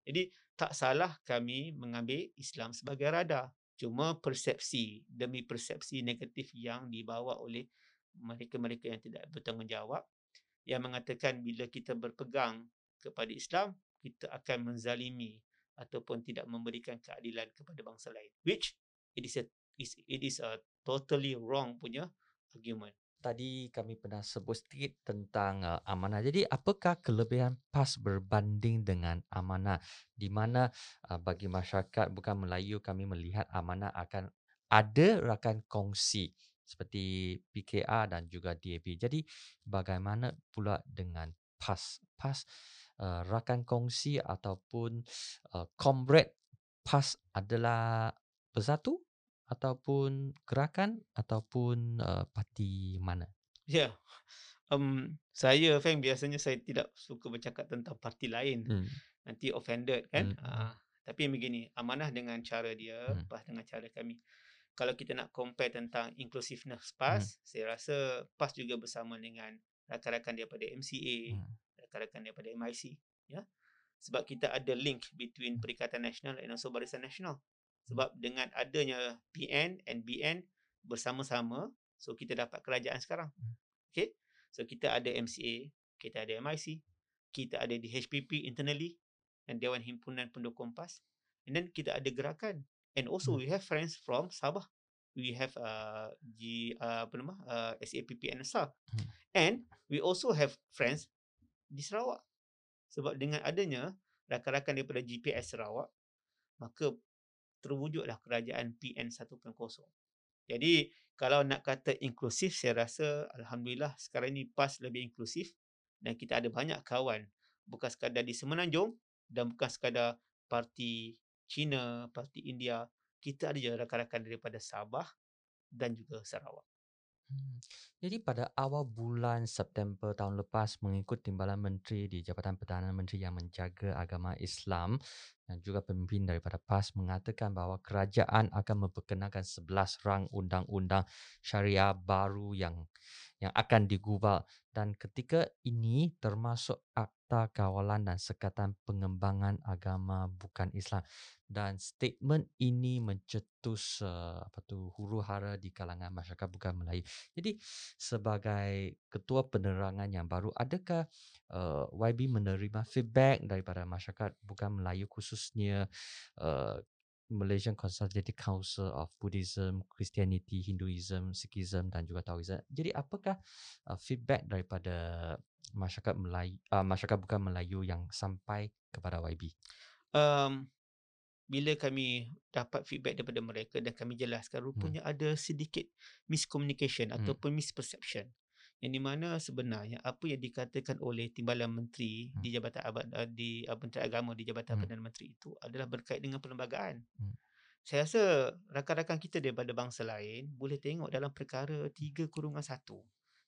Speaker 2: Jadi tak salah kami mengambil Islam sebagai radar. Cuma persepsi demi persepsi negatif yang dibawa oleh mereka-mereka yang tidak bertanggungjawab yang mengatakan bila kita berpegang kepada Islam kita akan menzalimi ataupun tidak memberikan keadilan kepada bangsa lain which it is a it is a totally wrong punya argument
Speaker 1: Tadi kami pernah sebut sedikit tentang uh, amanah. Jadi apakah kelebihan PAS berbanding dengan amanah? Di mana uh, bagi masyarakat bukan Melayu kami melihat amanah akan ada rakan kongsi seperti PKR dan juga DAP. Jadi bagaimana pula dengan PAS? PAS uh, rakan kongsi ataupun uh, comrade PAS adalah bersatu ataupun gerakan ataupun uh, parti mana?
Speaker 2: Ya. Yeah. Um, saya Feng biasanya saya tidak suka bercakap tentang parti lain.
Speaker 1: Hmm.
Speaker 2: Nanti offended kan.
Speaker 1: Hmm.
Speaker 2: Uh, tapi begini, amanah dengan cara dia,
Speaker 1: Hmm.
Speaker 2: PAS dengan cara kami. Kalau kita nak compare tentang inclusiveness PAS, saya rasa PAS juga bersama dengan rakan-rakan daripada MCA,
Speaker 1: Hmm.
Speaker 2: Rakan-rakan daripada MIC, ya. Sebab kita ada link between Perikatan Nasional dan also Barisan Nasional. Sebab dengan adanya PN and BN bersama-sama, so kita dapat kerajaan sekarang. Okay. So kita ada MCA, kita ada MIC, kita ada di HPP internally dan Dewan Himpunan Pendukung PAS. And then kita ada gerakan. And also we have friends from Sabah. We have uh, G, uh, apa nama, uh, SAPP NSA.
Speaker 1: Hmm.
Speaker 2: And we also have friends di Sarawak. Sebab dengan adanya rakan-rakan daripada GPS Sarawak, maka terwujudlah kerajaan PN 1.0. Jadi kalau nak kata inklusif, saya rasa Alhamdulillah sekarang ini PAS lebih inklusif dan kita ada banyak kawan bukan sekadar di Semenanjung dan bukan sekadar parti China, parti India. Kita ada juga rakan-rakan daripada Sabah dan juga Sarawak.
Speaker 1: Hmm. Jadi pada awal bulan September tahun lepas mengikut timbalan menteri di Jabatan Pertahanan Menteri yang menjaga agama Islam yang juga pemimpin daripada PAS mengatakan bahawa kerajaan akan memperkenalkan 11 rang undang-undang syariah baru yang yang akan digubal dan ketika ini termasuk Akta Kawalan dan Sekatan Pengembangan Agama Bukan Islam dan statement ini mencetus uh, apa tu huru hara di kalangan masyarakat bukan Melayu. Jadi sebagai ketua penerangan yang baru adakah uh, YB menerima feedback daripada masyarakat bukan Melayu khususnya uh, Malaysian Consultative Council of Buddhism, Christianity, Hinduism, Sikhism dan juga Taoism. Jadi apakah uh, feedback daripada masyarakat Melayu uh, masyarakat bukan Melayu yang sampai kepada YB?
Speaker 2: Um, bila kami dapat feedback daripada mereka dan kami jelaskan rupanya hmm. ada sedikit miscommunication hmm. ataupun misperception yang di mana sebenarnya apa yang dikatakan oleh timbalan menteri hmm. di jabatan abad uh, di uh, menteri agama di jabatan hmm. perdana menteri itu adalah berkait dengan perlembagaan. Hmm. Saya rasa rakan-rakan kita daripada bangsa lain boleh tengok dalam perkara 3 kurungan 1.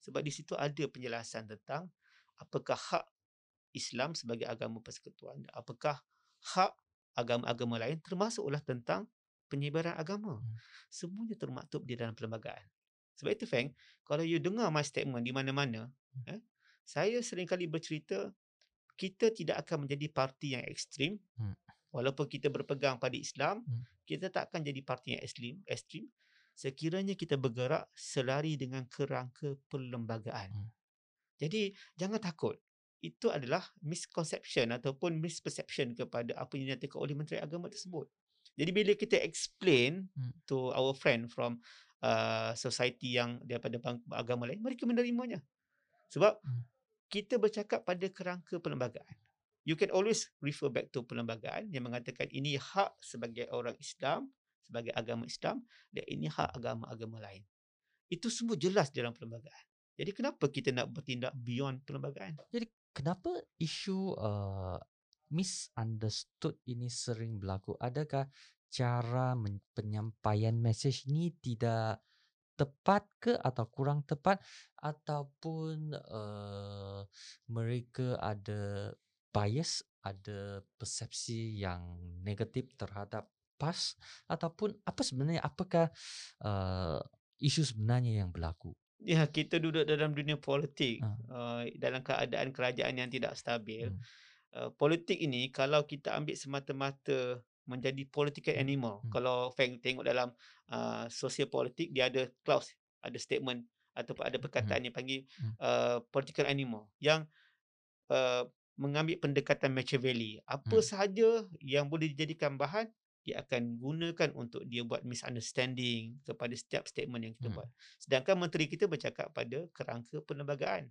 Speaker 2: Sebab di situ ada penjelasan tentang apakah hak Islam sebagai agama persekutuan, apakah hak agama-agama lain termasuklah tentang penyebaran agama. Hmm. Semuanya termaktub di dalam perlembagaan. Sebab itu Feng, kalau you dengar my statement di mana-mana, hmm. eh, saya seringkali bercerita kita tidak akan menjadi parti yang ekstrim. Hmm. Walaupun kita berpegang pada Islam, hmm. kita tak akan jadi parti yang ekstrim, ekstrim sekiranya kita bergerak selari dengan kerangka perlembagaan. Hmm. Jadi jangan takut. Itu adalah misconception ataupun misperception kepada apa yang dinyatakan oleh Menteri Agama tersebut. Jadi bila kita explain hmm. to our friend from uh, society yang daripada agama lain mereka menerimanya. Sebab hmm. kita bercakap pada kerangka perlembagaan. You can always refer back to perlembagaan yang mengatakan ini hak sebagai orang Islam sebagai agama Islam dan ini hak agama-agama lain. Itu semua jelas dalam perlembagaan. Jadi kenapa kita nak bertindak beyond perlembagaan?
Speaker 1: Jadi kenapa isu uh, misunderstood ini sering berlaku? Adakah cara penyampaian mesej ni tidak tepat ke atau kurang tepat ataupun uh, mereka ada bias ada persepsi yang negatif terhadap PAS ataupun apa sebenarnya apakah uh, isu sebenarnya yang berlaku
Speaker 2: ya kita duduk dalam dunia politik uh. Uh, dalam keadaan kerajaan yang tidak stabil hmm. uh, politik ini kalau kita ambil semata-mata menjadi political hmm. animal. Hmm. Kalau Feng tengok dalam uh, sosial politik, dia ada clause, ada statement ataupun ada perkataan hmm. yang panggil hmm. uh, political animal yang uh, mengambil pendekatan Machiavelli. Apa hmm. sahaja yang boleh dijadikan bahan, dia akan gunakan untuk dia buat misunderstanding kepada setiap statement yang kita hmm. buat. Sedangkan menteri kita bercakap pada kerangka perlembagaan.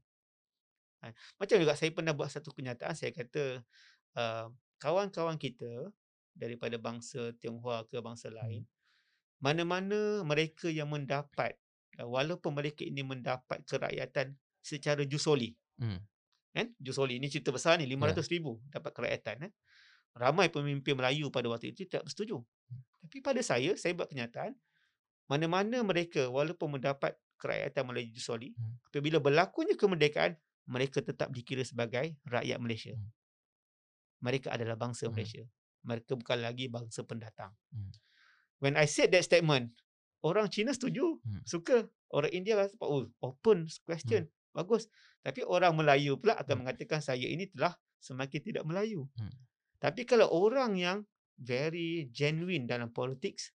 Speaker 2: Ha, macam juga saya pernah buat satu kenyataan, saya kata uh, kawan-kawan kita daripada bangsa Tionghoa ke bangsa lain hmm. mana-mana mereka yang mendapat uh, walaupun mereka ini mendapat kerakyatan secara jusoli hmm. kan jusoli ini cerita besar ni 500 yeah. ribu dapat kerakyatan eh? ramai pemimpin Melayu pada waktu itu tidak bersetuju hmm. tapi pada saya saya buat kenyataan mana-mana mereka walaupun mendapat kerakyatan melalui jusoli hmm. apabila berlakunya kemerdekaan mereka tetap dikira sebagai rakyat Malaysia hmm. mereka adalah bangsa hmm. Malaysia mereka bukan lagi bangsa pendatang. Hmm. When I said that statement, orang Cina setuju, hmm. suka. Orang India rasa, oh, open question, hmm. bagus. Tapi orang Melayu pula akan hmm. mengatakan saya ini telah semakin tidak Melayu. Hmm. Tapi kalau orang yang very genuine dalam politics,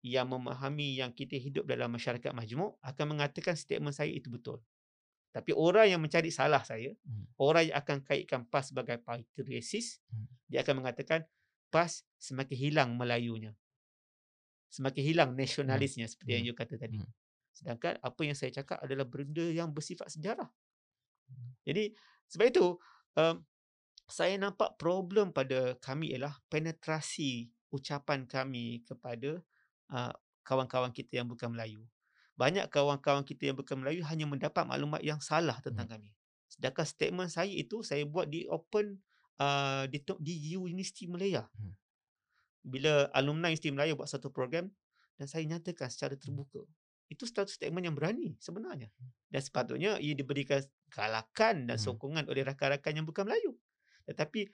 Speaker 2: yang memahami yang kita hidup dalam masyarakat majmuk, akan mengatakan statement saya itu betul. Tapi orang yang mencari salah saya, hmm. orang yang akan kaitkan PAS sebagai parti resis, hmm. dia akan mengatakan PAS semakin hilang Melayunya. Semakin hilang nasionalisnya hmm. seperti yang hmm. you kata tadi. Hmm. Sedangkan apa yang saya cakap adalah benda yang bersifat sejarah. Hmm. Jadi sebab itu um, saya nampak problem pada kami ialah penetrasi ucapan kami kepada uh, kawan-kawan kita yang bukan Melayu. Banyak kawan-kawan kita yang bukan Melayu hanya mendapat maklumat yang salah tentang hmm. kami. Sedangkan statement saya itu saya buat di open uh, di, di Universiti Malaya. Hmm. Bila alumni Universiti Malaya buat satu program dan saya nyatakan secara hmm. terbuka. Itu satu statement yang berani sebenarnya. Hmm. Dan sepatutnya ia diberikan galakan dan hmm. sokongan oleh rakan-rakan yang bukan Melayu. Tetapi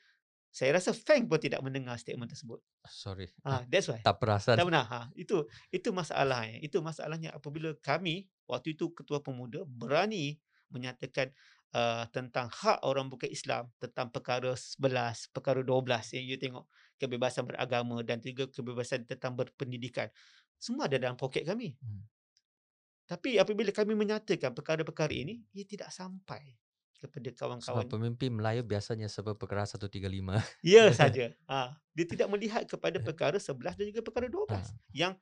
Speaker 2: Saya rasa Feng pun tidak mendengar statement tersebut.
Speaker 1: Sorry.
Speaker 2: Ah, that's why.
Speaker 1: Tak perasan.
Speaker 2: Tak pernah. Ha, itu itu masalahnya. Itu masalahnya apabila kami waktu itu ketua pemuda berani menyatakan uh, tentang hak orang bukan Islam, tentang perkara 11, perkara 12 yang you tengok kebebasan beragama dan juga kebebasan tentang berpendidikan. Semua ada dalam poket kami.
Speaker 1: Hmm.
Speaker 2: Tapi apabila kami menyatakan perkara-perkara ini, ia tidak sampai kepada
Speaker 1: Sebab
Speaker 2: kawan-kawan.
Speaker 1: pemimpin Melayu biasanya sebab perkara 135.
Speaker 2: Ya saja. Ha, dia tidak melihat kepada perkara 11 dan juga perkara 12
Speaker 1: Ha.
Speaker 2: yang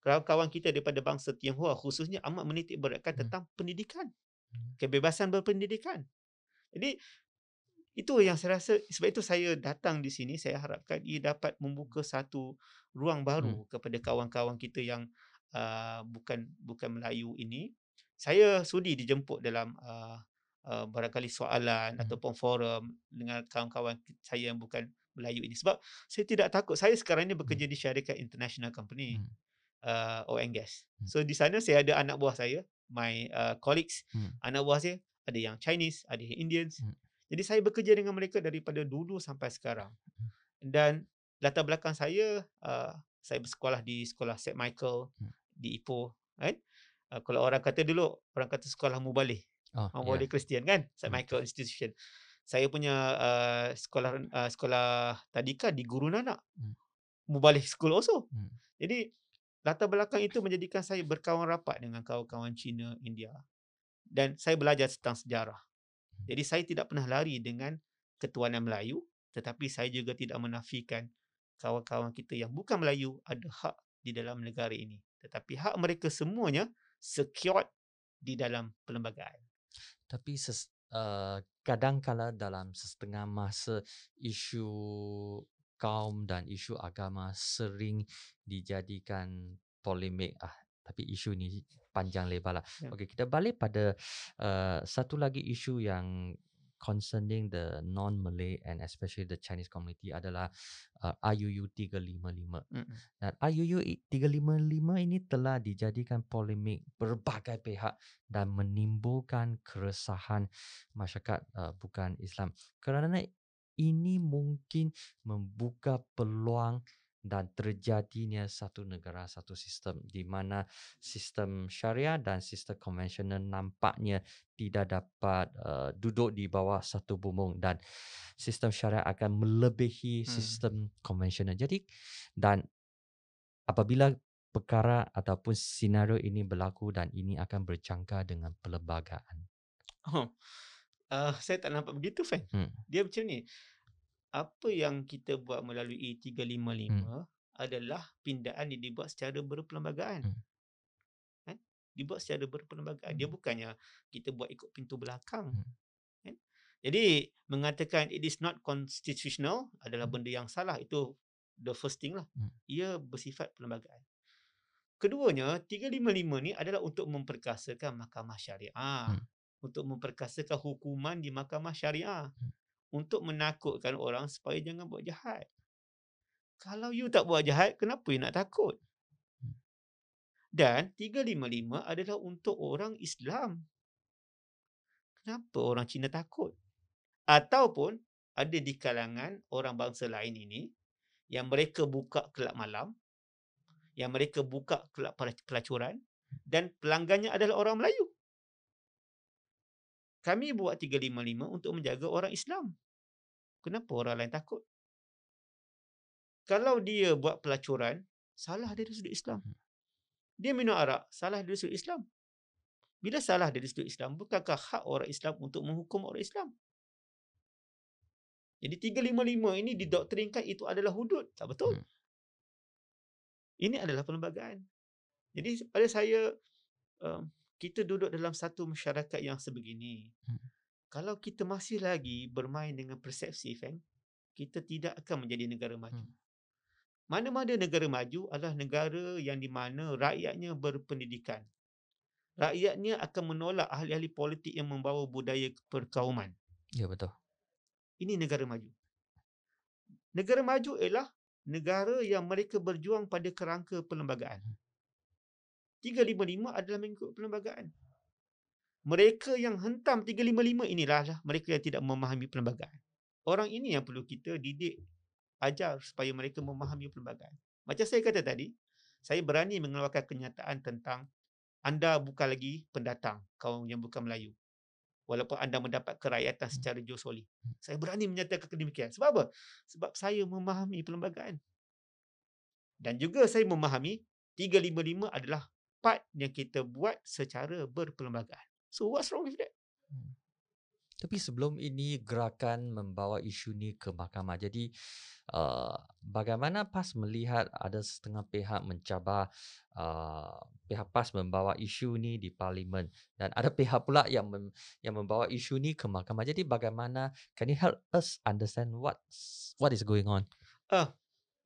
Speaker 2: kawan-kawan kita daripada bangsa Tionghoa khususnya amat menitik beratkan
Speaker 1: Hmm.
Speaker 2: tentang pendidikan.
Speaker 1: Hmm.
Speaker 2: Kebebasan berpendidikan. Jadi itu yang saya rasa sebab itu saya datang di sini saya harapkan ia dapat membuka satu ruang baru
Speaker 1: Hmm.
Speaker 2: kepada kawan-kawan kita yang uh, bukan bukan Melayu ini. Saya sudi dijemput dalam uh, uh, barangkali soalan
Speaker 1: Hmm.
Speaker 2: ataupun forum dengan kawan-kawan saya yang bukan Melayu ini sebab saya tidak takut. Saya sekarang ini bekerja di syarikat international company
Speaker 1: Hmm.
Speaker 2: Uh, oil and gas.
Speaker 1: Hmm.
Speaker 2: So di sana saya ada anak buah saya, my uh, colleagues,
Speaker 1: Hmm.
Speaker 2: anak buah saya ada yang Chinese, ada yang Indians.
Speaker 1: Hmm.
Speaker 2: Jadi saya bekerja dengan mereka daripada dulu sampai sekarang. Dan latar belakang saya, uh, saya bersekolah di sekolah St. Michael
Speaker 1: Hmm.
Speaker 2: di Ipoh. Kan? Uh, kalau orang kata dulu, orang kata sekolah Mubalih.
Speaker 1: Oh,
Speaker 2: Mubalih
Speaker 1: ya.
Speaker 2: Kristian kan? St.
Speaker 1: Hmm.
Speaker 2: Michael Institution. Saya punya uh, sekolah uh, sekolah tadika di Guru Nanak.
Speaker 1: Hmm.
Speaker 2: Mubalih School also.
Speaker 1: Hmm.
Speaker 2: Jadi latar belakang itu menjadikan saya berkawan rapat dengan kawan-kawan Cina, India. Dan saya belajar tentang sejarah. Jadi saya tidak pernah lari dengan ketuanan Melayu, tetapi saya juga tidak menafikan kawan-kawan kita yang bukan Melayu ada hak di dalam negara ini. Tetapi hak mereka semuanya secured di dalam perlembagaan.
Speaker 1: Tapi ses, uh, kadang-kala dalam setengah masa isu kaum dan isu agama sering dijadikan polemik ah tapi isu ni panjang lebar lah.
Speaker 2: Ya.
Speaker 1: Okey kita balik pada uh, satu lagi isu yang concerning the non-Malay and especially the Chinese community adalah uh, IUU 355.
Speaker 2: Mm-mm.
Speaker 1: Dan IUU i- 355 ini telah dijadikan polemik berbagai pihak dan menimbulkan keresahan masyarakat uh, bukan Islam. Kerana ini mungkin membuka peluang dan terjadinya satu negara satu sistem di mana sistem syariah dan sistem konvensional nampaknya tidak dapat uh, duduk di bawah satu bumbung dan sistem syariah akan melebihi
Speaker 2: Hmm.
Speaker 1: sistem konvensional. Jadi dan apabila perkara ataupun senario ini berlaku dan ini akan berjangka dengan perlembagaan.
Speaker 2: Oh, uh, saya tak nampak begitu, Fan.
Speaker 1: Hmm.
Speaker 2: Dia macam ni. Apa yang kita buat melalui 355
Speaker 1: Hmm.
Speaker 2: adalah pindaan yang dibuat secara berperlembagaan.
Speaker 1: Hmm.
Speaker 2: Kan? Dibuat secara berperlembagaan. Dia
Speaker 1: Hmm.
Speaker 2: bukannya kita buat ikut pintu belakang.
Speaker 1: Hmm.
Speaker 2: Kan? Jadi mengatakan it is not constitutional adalah
Speaker 1: Hmm.
Speaker 2: benda yang salah. Itu the first thing lah.
Speaker 1: Hmm.
Speaker 2: Ia bersifat perlembagaan. Keduanya, 355 ni adalah untuk memperkasakan mahkamah syariah.
Speaker 1: Hmm.
Speaker 2: Untuk memperkasakan hukuman di mahkamah syariah.
Speaker 1: Hmm.
Speaker 2: Untuk menakutkan orang supaya jangan buat jahat. Kalau you tak buat jahat, kenapa you nak takut?
Speaker 1: Hmm.
Speaker 2: Dan 355 adalah untuk orang Islam. Kenapa orang Cina takut? Ataupun ada di kalangan orang bangsa lain ini yang mereka buka kelab malam, yang mereka buka kelab pelac- pelacuran dan pelanggannya adalah orang Melayu. Kami buat 355 untuk menjaga orang Islam. Kenapa orang lain takut? Kalau dia buat pelacuran, salah dari sudut Islam. Dia minum arak, salah dari sudut Islam. Bila salah dari sudut Islam, bukankah hak orang Islam untuk menghukum orang Islam? Jadi 355 ini didoktrinkan itu adalah hudud. Tak betul.
Speaker 1: Hmm.
Speaker 2: Ini adalah perlembagaan. Jadi pada saya, um, kita duduk dalam satu masyarakat yang sebegini.
Speaker 1: Hmm.
Speaker 2: Kalau kita masih lagi bermain dengan persepsi, kan, kita tidak akan menjadi negara maju.
Speaker 1: Hmm.
Speaker 2: Mana-mana negara maju adalah negara yang di mana rakyatnya berpendidikan. Rakyatnya akan menolak ahli-ahli politik yang membawa budaya perkauman.
Speaker 1: Ya betul.
Speaker 2: Ini negara maju. Negara maju ialah negara yang mereka berjuang pada kerangka perlembagaan. 355 adalah mengikut perlembagaan. Mereka yang hentam 355 inilah lah mereka yang tidak memahami perlembagaan. orang ini yang perlu kita didik, ajar supaya mereka memahami perlembagaan. Macam saya kata tadi, saya berani mengeluarkan kenyataan tentang anda bukan lagi pendatang, kaum yang bukan Melayu. Walaupun anda mendapat kerakyatan secara josoli. Saya berani menyatakan demikian. Sebab apa? Sebab saya memahami perlembagaan. Dan juga saya memahami 355 adalah part yang kita buat secara berperlembagaan. So what's wrong with that?
Speaker 1: Hmm. Tapi sebelum ini gerakan membawa isu ni ke mahkamah. Jadi uh, bagaimana PAS melihat ada setengah pihak mencabar uh, pihak PAS membawa isu ni di parlimen dan ada pihak pula yang mem, yang membawa isu ni ke mahkamah. Jadi bagaimana can you help us understand what what is going on?
Speaker 2: Uh,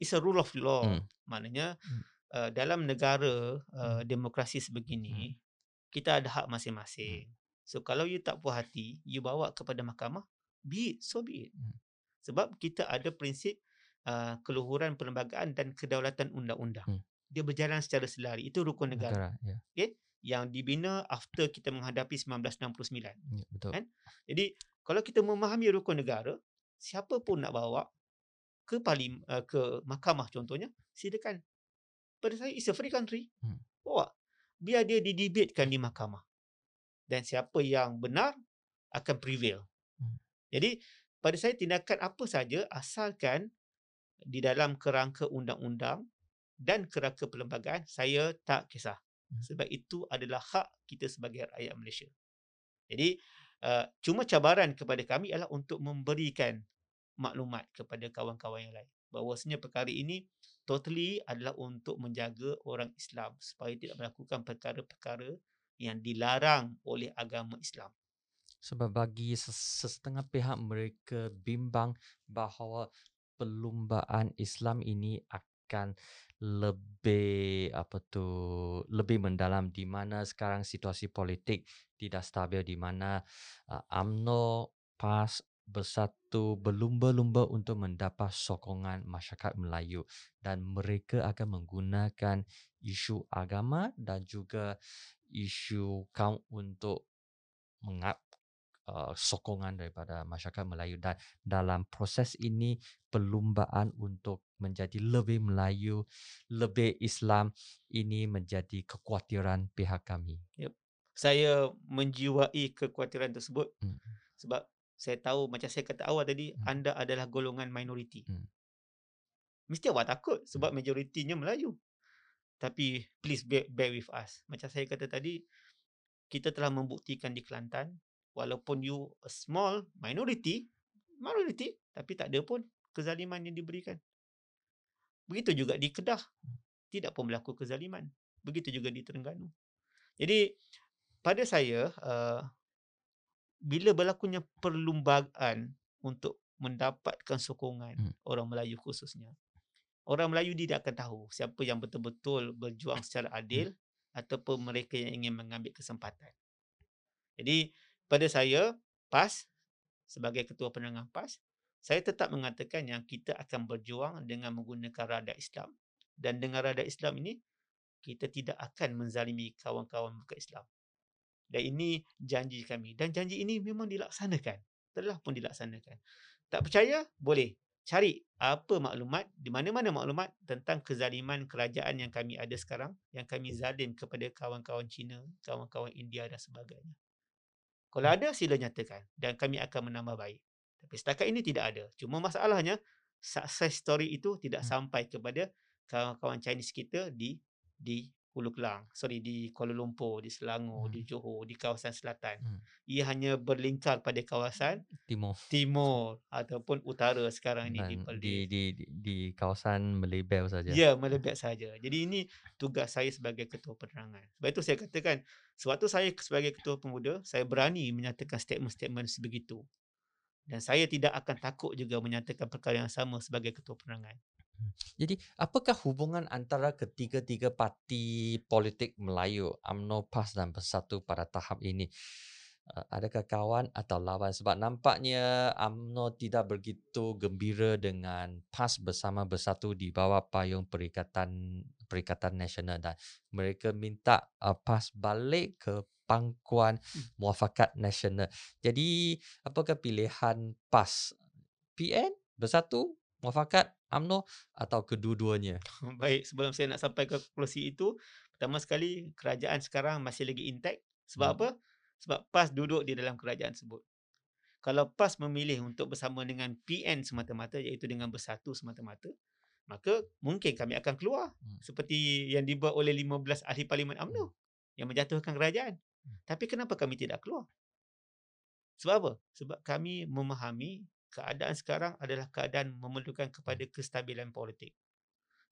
Speaker 2: it's a rule of law. Hmm. Maknanya hmm. Uh, dalam negara uh, demokrasi sebegini hmm. kita ada hak masing-masing. Hmm. So kalau you tak puas hati, you bawa kepada mahkamah, be it, so be it. Sebab kita ada prinsip uh, keluhuran perlembagaan dan kedaulatan undang-undang. Hmm. Dia berjalan secara selari. Itu rukun negara. negara yeah. okay? Yang dibina after kita menghadapi 1969. Yeah, betul. Kan? Jadi kalau kita memahami rukun negara, siapa pun nak bawa ke parlim, uh, ke mahkamah contohnya, silakan. Pada saya, it's a free country. Hmm. Bawa. Biar dia didebatekan di mahkamah dan siapa yang benar akan prevail. Hmm. Jadi pada saya tindakan apa saja asalkan di dalam kerangka undang-undang dan kerangka perlembagaan saya tak kisah. Hmm. Sebab itu adalah hak kita sebagai rakyat Malaysia. Jadi uh, cuma cabaran kepada kami adalah untuk memberikan maklumat kepada kawan-kawan yang lain bahawasanya perkara ini totally adalah untuk menjaga orang Islam supaya tidak melakukan perkara-perkara yang dilarang oleh agama Islam.
Speaker 1: Sebab bagi setengah pihak mereka bimbang bahawa perlumbaan Islam ini akan lebih apa tu lebih mendalam di mana sekarang situasi politik tidak stabil di mana uh, AMNO PAS bersatu berlumba-lumba untuk mendapat sokongan masyarakat Melayu dan mereka akan menggunakan isu agama dan juga isu kaum untuk mengap uh, sokongan daripada masyarakat Melayu dan dalam proses ini perlumbaan untuk menjadi lebih Melayu, lebih Islam ini menjadi kekhawatiran pihak kami.
Speaker 2: Yep. Saya menjiwai kekhawatiran tersebut hmm. sebab saya tahu macam saya kata awal tadi hmm. anda adalah golongan minoriti. Hmm. Mesti awak takut sebab hmm. majoritinya Melayu. Tapi please bear, bear with us. Macam saya kata tadi, kita telah membuktikan di Kelantan, walaupun you a small minority, minority, tapi tak ada pun kezaliman yang diberikan. Begitu juga di Kedah, tidak pun berlaku kezaliman. Begitu juga di Terengganu. Jadi, pada saya, uh, bila berlakunya perlumbagaan untuk mendapatkan sokongan hmm. orang Melayu khususnya, orang Melayu tidak akan tahu siapa yang betul-betul berjuang secara adil hmm. ataupun mereka yang ingin mengambil kesempatan. Jadi pada saya PAS sebagai ketua penerangan PAS saya tetap mengatakan yang kita akan berjuang dengan menggunakan radar Islam dan dengan radar Islam ini kita tidak akan menzalimi kawan-kawan bukan Islam. Dan ini janji kami dan janji ini memang dilaksanakan. Telah pun dilaksanakan. Tak percaya? Boleh cari apa maklumat di mana-mana maklumat tentang kezaliman kerajaan yang kami ada sekarang yang kami zalim kepada kawan-kawan Cina, kawan-kawan India dan sebagainya. Kalau ada sila nyatakan dan kami akan menambah baik. Tapi setakat ini tidak ada. Cuma masalahnya success story itu tidak hmm. sampai kepada kawan-kawan Chinese kita di di Hulu Kelang, sorry di Kuala Lumpur, di Selangor, hmm. di Johor, di kawasan selatan. Hmm. Ia hanya berlingkar pada kawasan
Speaker 1: timur,
Speaker 2: timur ataupun utara sekarang ini
Speaker 1: di, di di di di kawasan Melebel saja.
Speaker 2: Ya, Melebel saja. Jadi ini tugas saya sebagai ketua penerangan. Sebab itu saya katakan, sewaktu saya sebagai ketua pemuda, saya berani menyatakan statement-statement sebegitu. Dan saya tidak akan takut juga menyatakan perkara yang sama sebagai ketua penerangan.
Speaker 1: Hmm. Jadi apakah hubungan antara ketiga-tiga parti politik Melayu UMNO PAS dan Bersatu pada tahap ini? Uh, adakah kawan atau lawan? Sebab nampaknya UMNO tidak begitu gembira dengan PAS bersama Bersatu di bawah payung Perikatan Perikatan Nasional dan mereka minta uh, PAS balik ke pangkuan hmm. muafakat nasional. Jadi apakah pilihan PAS PN bersatu muafakat UMNO atau kedua-duanya?
Speaker 2: Baik, sebelum saya nak sampai ke konklusi itu, pertama sekali kerajaan sekarang masih lagi intact. Sebab
Speaker 1: Hmm.
Speaker 2: apa? Sebab PAS duduk di dalam kerajaan tersebut. Kalau PAS memilih untuk bersama dengan PN semata-mata iaitu dengan bersatu semata-mata, maka mungkin kami akan keluar
Speaker 1: Hmm.
Speaker 2: seperti yang dibuat oleh 15 ahli parlimen UMNO yang menjatuhkan kerajaan.
Speaker 1: Hmm.
Speaker 2: Tapi kenapa kami tidak keluar? Sebab apa? Sebab kami memahami keadaan sekarang adalah keadaan memerlukan kepada kestabilan politik.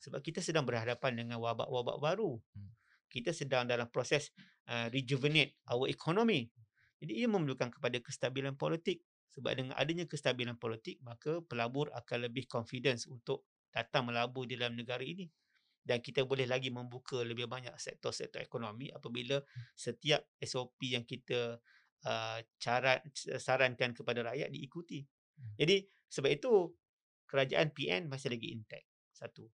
Speaker 2: Sebab kita sedang berhadapan dengan wabak-wabak baru.
Speaker 1: Hmm.
Speaker 2: Kita sedang dalam proses uh, rejuvenate our economy. Jadi ia memerlukan kepada kestabilan politik. Sebab dengan adanya kestabilan politik, maka pelabur akan lebih confidence untuk datang melabur di dalam negara ini. Dan kita boleh lagi membuka lebih banyak sektor-sektor ekonomi apabila setiap SOP yang kita uh, carat, sarankan kepada rakyat diikuti. Jadi sebab itu kerajaan PN masih lagi intact. Satu.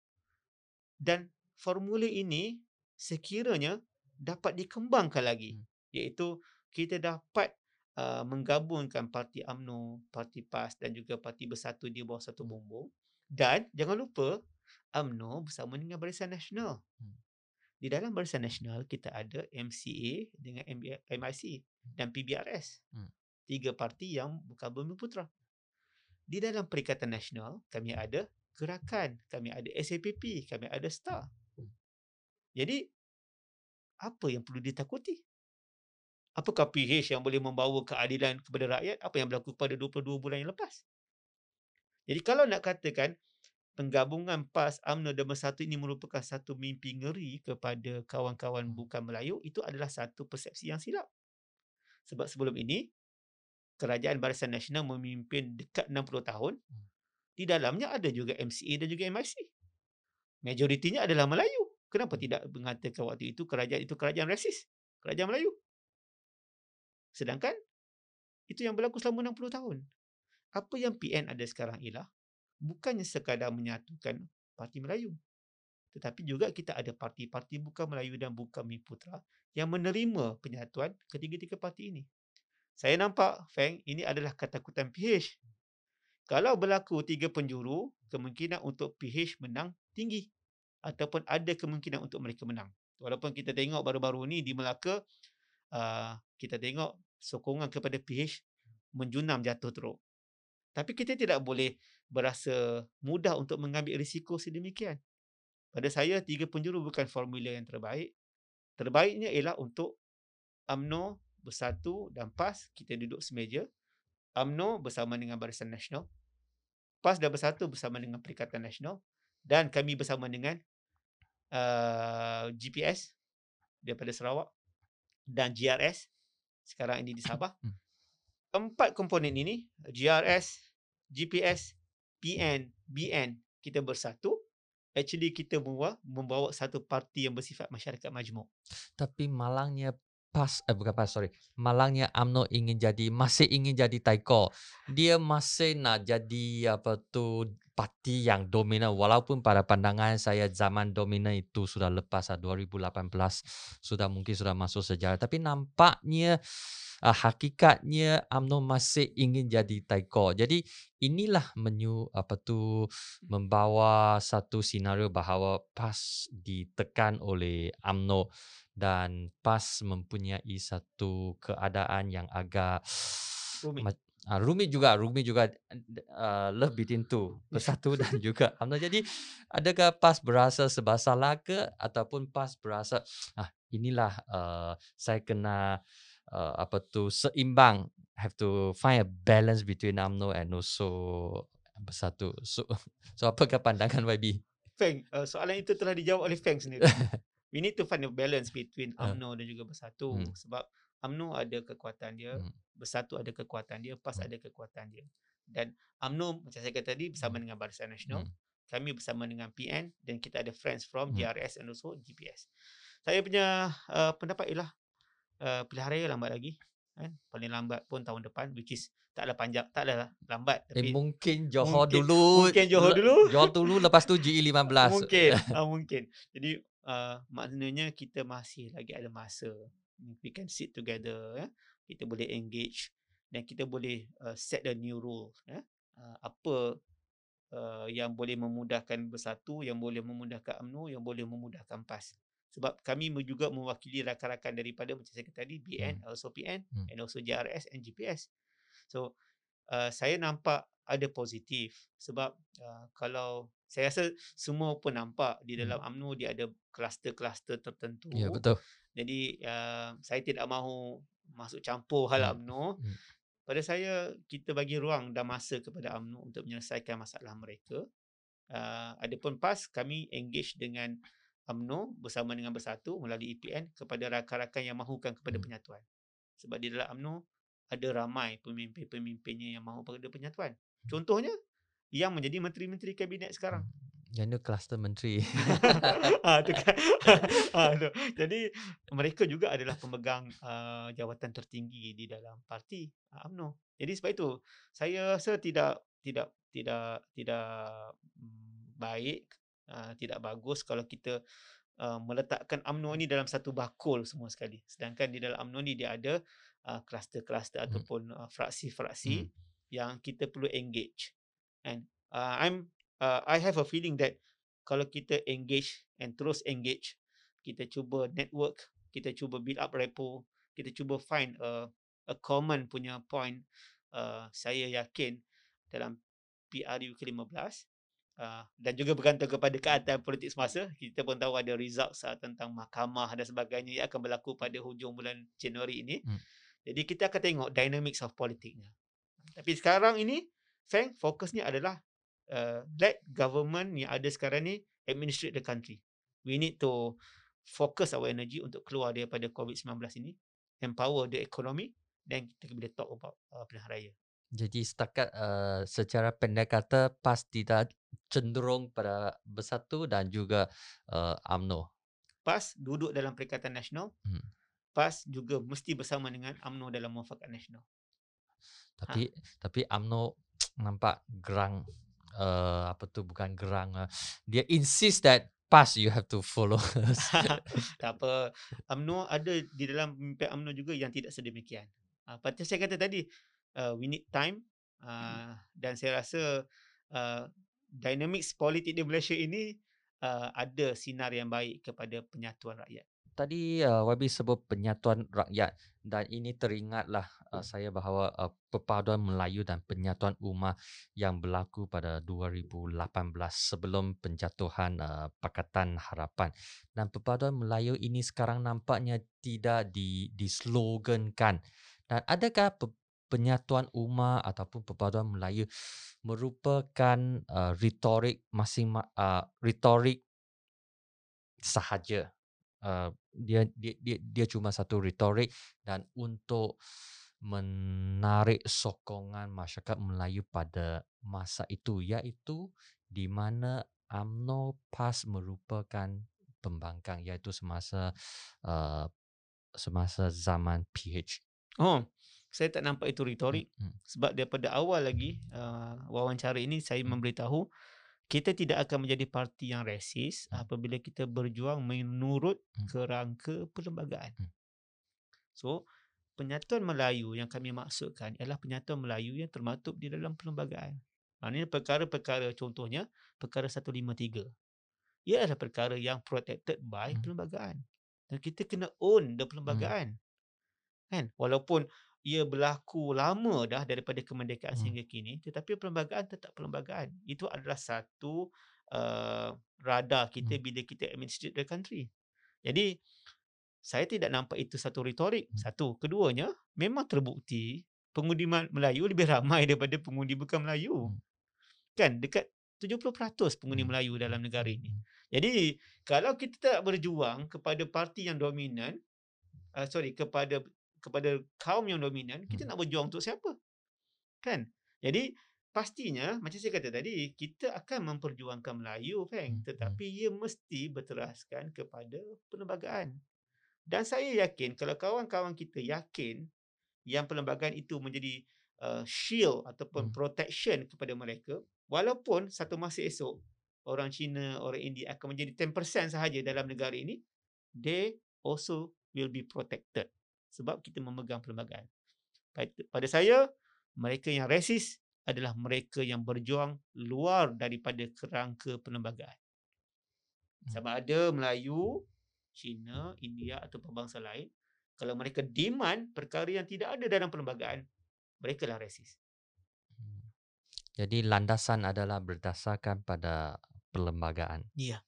Speaker 2: Dan formula ini sekiranya dapat dikembangkan lagi
Speaker 1: Hmm.
Speaker 2: iaitu kita dapat uh, menggabungkan parti AMNO, parti PAS dan juga parti Bersatu di bawah satu
Speaker 1: Hmm.
Speaker 2: bumbung dan jangan lupa AMNO bersama dengan Barisan Nasional.
Speaker 1: Hmm.
Speaker 2: Di dalam Barisan Nasional kita ada MCA dengan MIC dan PBRS. Tiga parti yang bukan bumi putra. Di dalam Perikatan Nasional kami ada gerakan, kami ada SAPP, kami ada STAR.
Speaker 1: Hmm.
Speaker 2: Jadi apa yang perlu ditakuti? Apakah PH yang boleh membawa keadilan kepada rakyat? Apa yang berlaku pada 22 bulan yang lepas? Jadi kalau nak katakan penggabungan PAS, UMNO dan Bersatu ini merupakan satu mimpi ngeri kepada kawan-kawan bukan Melayu, itu adalah satu persepsi yang silap. Sebab sebelum ini, Kerajaan Barisan Nasional memimpin dekat 60 tahun. Di dalamnya ada juga MCA dan juga MIC. Majoritinya adalah Melayu. Kenapa tidak mengatakan waktu itu kerajaan itu kerajaan rasis? Kerajaan Melayu. Sedangkan itu yang berlaku selama 60 tahun. Apa yang PN ada sekarang ialah bukannya sekadar menyatukan parti Melayu. Tetapi juga kita ada parti-parti bukan Melayu dan bukan Miputra yang menerima penyatuan ketiga-tiga parti ini. Saya nampak, Feng, ini adalah ketakutan PH. Kalau berlaku tiga penjuru, kemungkinan untuk PH menang tinggi. Ataupun ada kemungkinan untuk mereka menang. Walaupun kita tengok baru-baru ni di Melaka, uh, kita tengok sokongan kepada PH menjunam jatuh teruk. Tapi kita tidak boleh berasa mudah untuk mengambil risiko sedemikian. Pada saya, tiga penjuru bukan formula yang terbaik. Terbaiknya ialah untuk UMNO bersatu dan PAS, kita duduk semeja. UMNO bersama dengan Barisan Nasional. PAS dan bersatu bersama dengan Perikatan Nasional. Dan kami bersama dengan uh, GPS daripada Sarawak dan GRS sekarang ini di Sabah. Empat komponen ini, GRS, GPS, PN, BN, kita bersatu. Actually kita membawa, membawa satu parti yang bersifat masyarakat majmuk.
Speaker 1: Tapi malangnya PAS, eh bukan PAS, sorry. Malangnya UMNO ingin jadi, masih ingin jadi taiko. Dia masih nak jadi apa tu parti yang dominan. Walaupun pada pandangan saya zaman dominan itu sudah lepas lah, 2018. Sudah mungkin sudah masuk sejarah. Tapi nampaknya uh, hakikatnya UMNO masih ingin jadi taiko. Jadi inilah menyu apa tu membawa satu senario bahawa PAS ditekan oleh UMNO dan PAS mempunyai satu keadaan yang agak
Speaker 2: Rumit.
Speaker 1: ah, rumit juga rumit juga uh, love between two bersatu dan juga UMNO jadi adakah PAS berasa sebab salah ke ataupun PAS berasa ah inilah uh, saya kena uh, apa tu seimbang have to find a balance between UMNO and also bersatu so so apakah pandangan YB
Speaker 2: Feng, uh, soalan itu telah dijawab oleh Feng sendiri. We need to find a balance between
Speaker 1: Ah.
Speaker 2: UMNO dan juga Bersatu.
Speaker 1: Hmm.
Speaker 2: Sebab UMNO ada kekuatan dia,
Speaker 1: Hmm.
Speaker 2: Bersatu ada kekuatan dia, PAS
Speaker 1: Hmm.
Speaker 2: ada kekuatan dia. Dan UMNO, macam saya kata tadi, bersama
Speaker 1: Hmm.
Speaker 2: dengan Barisan Nasional.
Speaker 1: Hmm.
Speaker 2: Kami bersama dengan PN dan kita ada friends from
Speaker 1: Hmm.
Speaker 2: GRS and also GPS. Saya punya uh, pendapat ialah uh, pilihan raya lambat lagi. Kan? Paling lambat pun tahun depan, which is taklah panjang, taklah lambat.
Speaker 1: Eh
Speaker 2: Tapi
Speaker 1: mungkin Johor
Speaker 2: mungkin-
Speaker 1: dulu.
Speaker 2: mungkin Johor dulu.
Speaker 1: Johor dulu lepas tu GE15.
Speaker 2: Mungkin, uh, mungkin. Jadi uh, maknanya kita masih lagi ada masa. We can sit together, ya. Kita boleh engage dan kita boleh uh, set a new rule, ya. uh, apa uh, yang boleh memudahkan bersatu, yang boleh memudahkan UMNO, yang boleh memudahkan PAS. Sebab kami juga mewakili rakan-rakan daripada macam saya kata tadi, BN,
Speaker 1: Hmm.
Speaker 2: also PN
Speaker 1: Hmm.
Speaker 2: and also JRS and GPS. So, uh, saya nampak ada positif sebab uh, kalau saya rasa semua pun nampak di dalam
Speaker 1: Hmm.
Speaker 2: UMNO dia ada kluster-kluster tertentu.
Speaker 1: Ya betul.
Speaker 2: Jadi uh, saya tidak mahu masuk campur hal
Speaker 1: Hmm.
Speaker 2: UMNO.
Speaker 1: Hmm.
Speaker 2: Pada saya kita bagi ruang dan masa kepada UMNO untuk menyelesaikan masalah mereka. Uh, adapun PAS kami engage dengan UMNO bersama dengan Bersatu melalui EPN kepada rakan-rakan yang mahukan kepada
Speaker 1: Hmm.
Speaker 2: penyatuan. Sebab di dalam UMNO ada ramai pemimpin-pemimpinnya yang mahu pada penyatuan. Contohnya yang menjadi menteri-menteri kabinet sekarang.
Speaker 1: Yang itu kluster menteri.
Speaker 2: ha, tu kan. ha, tu. Jadi mereka juga adalah pemegang uh, jawatan tertinggi di dalam parti uh, UMNO. Jadi sebab itu saya rasa tidak tidak tidak tidak mm, baik uh, tidak bagus kalau kita uh, meletakkan UMNO ni dalam satu bakul semua sekali. Sedangkan di dalam UMNO ni dia ada uh, kluster-kluster
Speaker 1: Hmm.
Speaker 2: ataupun uh, fraksi-fraksi
Speaker 1: Hmm.
Speaker 2: yang kita perlu engage. And uh, I'm uh, I have a feeling that kalau kita engage and terus engage, kita cuba network, kita cuba build up rapport, kita cuba find a a common punya point, uh, saya yakin dalam PRU ke-15 uh, dan juga bergantung kepada keadaan politik semasa, kita pun tahu ada results uh, tentang mahkamah dan sebagainya yang akan berlaku pada hujung bulan Januari ini.
Speaker 1: Hmm.
Speaker 2: Jadi kita akan tengok dynamics of politiknya. Tapi sekarang ini, Feng, fokusnya adalah uh, let government yang ada sekarang ni administrate the country. We need to focus our energy untuk keluar daripada COVID-19 ini, empower the economy, dan kita boleh talk about uh, pilihan raya.
Speaker 1: Jadi setakat uh, secara pendek kata PAS tidak cenderung pada Bersatu dan juga uh, UMNO.
Speaker 2: PAS duduk dalam Perikatan Nasional,
Speaker 1: Hmm.
Speaker 2: PAS juga mesti bersama dengan UMNO dalam Muafakat Nasional.
Speaker 1: Tapi tapi UMNO nampak gerang uh, apa tu bukan gerang uh, dia insist that PAS you have to follow us.
Speaker 2: tak apa. UMNO ada di dalam pemimpin UMNO juga yang tidak sedemikian. Uh, Patut saya kata tadi, uh, we need time uh, dan saya rasa uh, dynamics politik di Malaysia ini uh, ada sinar yang baik kepada penyatuan rakyat.
Speaker 1: Tadi uh, YB sebut penyatuan rakyat dan ini teringatlah uh, saya bahawa uh, perpaduan Melayu dan penyatuan umat yang berlaku pada 2018 sebelum penjatuhan uh, Pakatan Harapan. Dan perpaduan Melayu ini sekarang nampaknya tidak di dislogankan. Dan adakah pe- penyatuan umat ataupun perpaduan Melayu merupakan uh, retorik masing uh, retorik sahaja uh, dia, dia dia dia cuma satu retorik dan untuk menarik sokongan masyarakat Melayu pada masa itu iaitu di mana UMNO PAS merupakan pembangkang iaitu semasa uh, semasa zaman PH.
Speaker 2: Oh, saya tak nampak itu retorik
Speaker 1: hmm,
Speaker 2: sebab daripada awal lagi uh, wawancara ini saya
Speaker 1: Hmm.
Speaker 2: memberitahu kita tidak akan menjadi parti yang resis
Speaker 1: Hmm.
Speaker 2: apabila kita berjuang menurut
Speaker 1: Hmm.
Speaker 2: kerangka perlembagaan.
Speaker 1: Hmm.
Speaker 2: So, penyatuan Melayu yang kami maksudkan ialah penyatuan Melayu yang termaktub di dalam perlembagaan. Maknanya perkara-perkara contohnya perkara 153. Ia adalah perkara yang protected by perlembagaan. Dan kita kena own the perlembagaan. Kan? Walaupun ia berlaku lama dah daripada kemerdekaan
Speaker 1: Hmm.
Speaker 2: sehingga kini tetapi perlembagaan tetap perlembagaan. Itu adalah satu uh, radar kita
Speaker 1: Hmm.
Speaker 2: bila kita administrate the country. Jadi saya tidak nampak itu satu retorik.
Speaker 1: Hmm.
Speaker 2: Satu. Keduanya, memang terbukti pengundi Melayu lebih ramai daripada pengundi bukan Melayu.
Speaker 1: Hmm.
Speaker 2: Kan? Dekat 70% pengundi
Speaker 1: Hmm.
Speaker 2: Melayu dalam negara ini.
Speaker 1: hmm.
Speaker 2: Jadi, kalau kita tak berjuang kepada parti yang dominan, uh, sorry, kepada kepada kaum yang dominan, kita
Speaker 1: Hmm.
Speaker 2: nak berjuang untuk siapa? Kan? Jadi, pastinya, macam saya kata tadi, kita akan memperjuangkan Melayu,
Speaker 1: Hmm,
Speaker 2: Feng.
Speaker 1: hmm.
Speaker 2: Tetapi ia mesti berteraskan kepada perlembagaan. Dan saya yakin, kalau kawan-kawan kita yakin yang perlembagaan itu menjadi uh, shield ataupun
Speaker 1: Hmm.
Speaker 2: protection kepada mereka, walaupun satu masa esok, orang Cina, orang India akan menjadi 10% sahaja dalam negara ini, they also will be protected. Sebab kita memegang perlembagaan. Pada saya, mereka yang resis adalah mereka yang berjuang luar daripada kerangka perlembagaan.
Speaker 1: Hmm.
Speaker 2: Sama ada Melayu, Cina, India atau bangsa lain, kalau mereka demand perkara yang tidak ada dalam perlembagaan, mereka lah resis.
Speaker 1: Hmm. Jadi landasan adalah berdasarkan pada perlembagaan.
Speaker 2: Ya.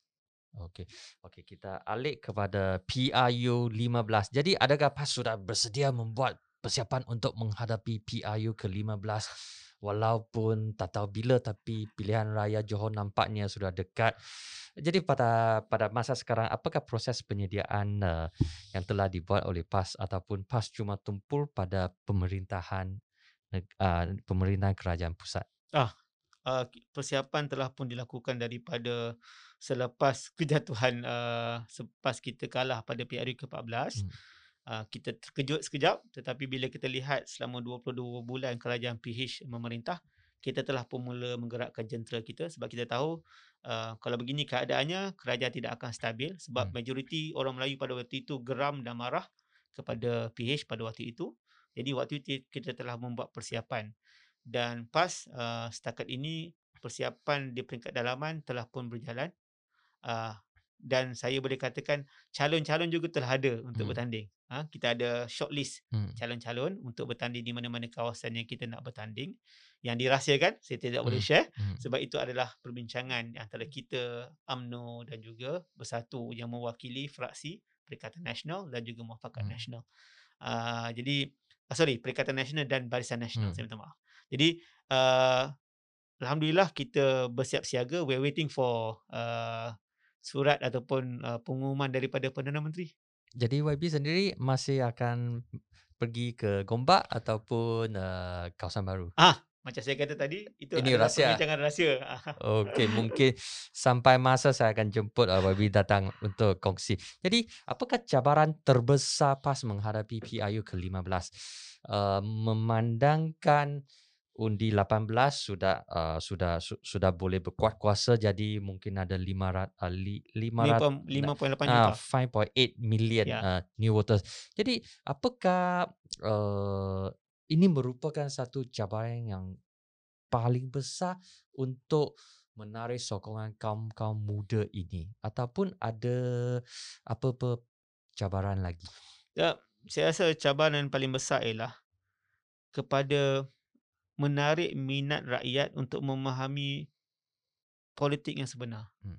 Speaker 1: Okey. Okey, kita alik kepada PRU 15. Jadi adakah PAS sudah bersedia membuat persiapan untuk menghadapi PRU ke-15 walaupun tak tahu bila tapi pilihan raya Johor nampaknya sudah dekat. Jadi pada pada masa sekarang apakah proses penyediaan uh, yang telah dibuat oleh PAS ataupun PAS cuma tumpul pada pemerintahan uh, pemerintahan kerajaan pusat?
Speaker 2: Ah, uh, persiapan telah pun dilakukan daripada selepas kejatuhan uh, selepas kita kalah pada PRU ke-14 hmm. uh, kita terkejut sekejap. Tetapi bila kita lihat selama 22 bulan kerajaan PH memerintah kita telah pun mula menggerakkan jentera kita. Sebab kita tahu uh, kalau begini keadaannya kerajaan tidak akan stabil. Sebab hmm. majoriti orang Melayu pada waktu itu geram dan marah kepada PH pada waktu itu. Jadi waktu itu kita telah membuat persiapan dan PAS uh, setakat ini persiapan di peringkat dalaman telah pun berjalan uh, dan saya boleh katakan calon-calon juga telah ada untuk hmm. bertanding. Ha, kita ada shortlist hmm. calon-calon untuk bertanding di mana-mana kawasan yang kita nak bertanding. Yang dirahsiakan, saya tidak hmm. boleh share hmm. sebab itu adalah perbincangan antara kita, AMNO dan juga Bersatu yang mewakili fraksi Perikatan Nasional dan juga Muafakat hmm. Nasional. Uh, jadi, uh, sorry, Perikatan Nasional dan Barisan Nasional, hmm. saya minta maaf. Jadi, uh, Alhamdulillah kita bersiap siaga. We're waiting for uh, surat ataupun uh, pengumuman daripada Perdana Menteri.
Speaker 1: Jadi YB sendiri masih akan pergi ke Gombak ataupun uh, kawasan baru?
Speaker 2: Ah, macam saya kata tadi, itu Ini adalah rahsia. perbincangan rahsia.
Speaker 1: Okey, mungkin sampai masa saya akan jemput uh, YB datang untuk kongsi. Jadi, apakah cabaran terbesar PAS menghadapi PIU ke-15? Uh, memandangkan undi 18 sudah uh, sudah su, sudah boleh berkuat kuasa jadi mungkin ada 500 uh, 500
Speaker 2: 5.8 juta uh,
Speaker 1: 5.8 million yeah. uh, new voters. Jadi apakah uh, ini merupakan satu cabaran yang paling besar untuk menarik sokongan kaum-kaum muda ini ataupun ada apa-apa cabaran lagi?
Speaker 2: Ya, saya rasa cabaran paling besar ialah kepada menarik minat rakyat untuk memahami politik yang sebenar. Hmm.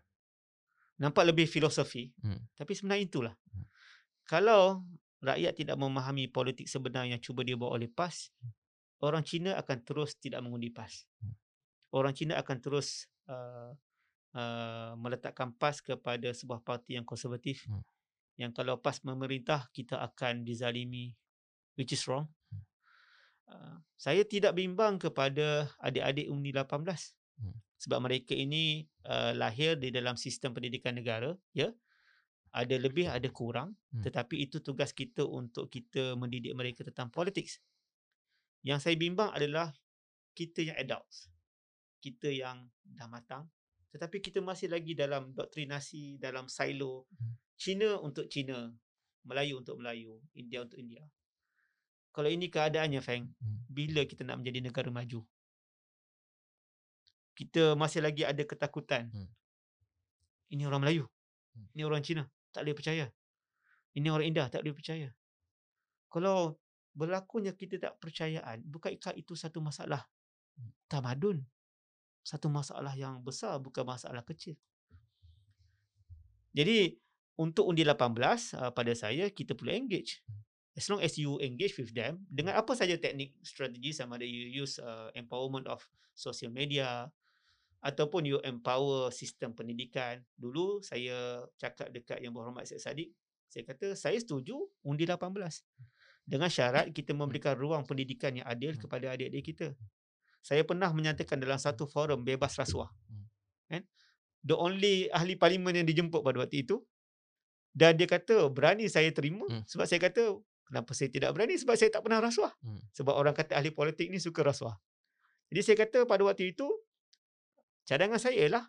Speaker 2: Nampak lebih filosofi, hmm. tapi sebenarnya itulah. Hmm. Kalau rakyat tidak memahami politik sebenar yang cuba dibawa oleh PAS, hmm. orang Cina akan terus tidak mengundi PAS. Hmm. Orang Cina akan terus uh, uh, meletakkan PAS kepada sebuah parti yang konservatif. Hmm. Yang kalau PAS memerintah, kita akan dizalimi, which is wrong. Hmm. Ah, saya tidak bimbang kepada adik-adik Undi 18 hmm. sebab mereka ini uh, lahir di dalam sistem pendidikan negara ya. Ada lebih ada kurang. Hmm. tetapi itu tugas kita untuk kita mendidik mereka tentang politik yang saya bimbang adalah kita yang adults. Kita yang dah matang. Tetapi kita masih lagi dalam doktrinasi dalam silo hmm. Cina untuk Cina Melayu untuk Melayu India untuk India kalau ini keadaannya Feng, hmm. bila kita nak menjadi negara maju? Kita masih lagi ada ketakutan. Hmm. Ini orang Melayu. Hmm. Ini orang Cina. Tak boleh percaya. Ini orang India. Tak boleh percaya. Kalau berlakunya kita tak percayaan, bukankah itu satu masalah tamadun? Satu masalah yang besar, bukan masalah kecil. Jadi, untuk undi 18, uh, pada saya, kita perlu engage as long as you engage with them dengan apa saja teknik strategi sama ada you use uh, empowerment of social media ataupun you empower sistem pendidikan. Dulu saya cakap dekat yang berhormat Syed Saddiq saya kata saya setuju undi 18 dengan syarat kita memberikan ruang pendidikan yang adil kepada adik-adik kita. Saya pernah menyatakan dalam satu forum bebas rasuah. Kan? The only ahli parlimen yang dijemput pada waktu itu dan dia kata berani saya terima? Hmm. sebab saya kata Kenapa saya tidak berani? Sebab saya tak pernah rasuah. Hmm. Sebab orang kata ahli politik ni suka rasuah. Jadi saya kata pada waktu itu, cadangan saya ialah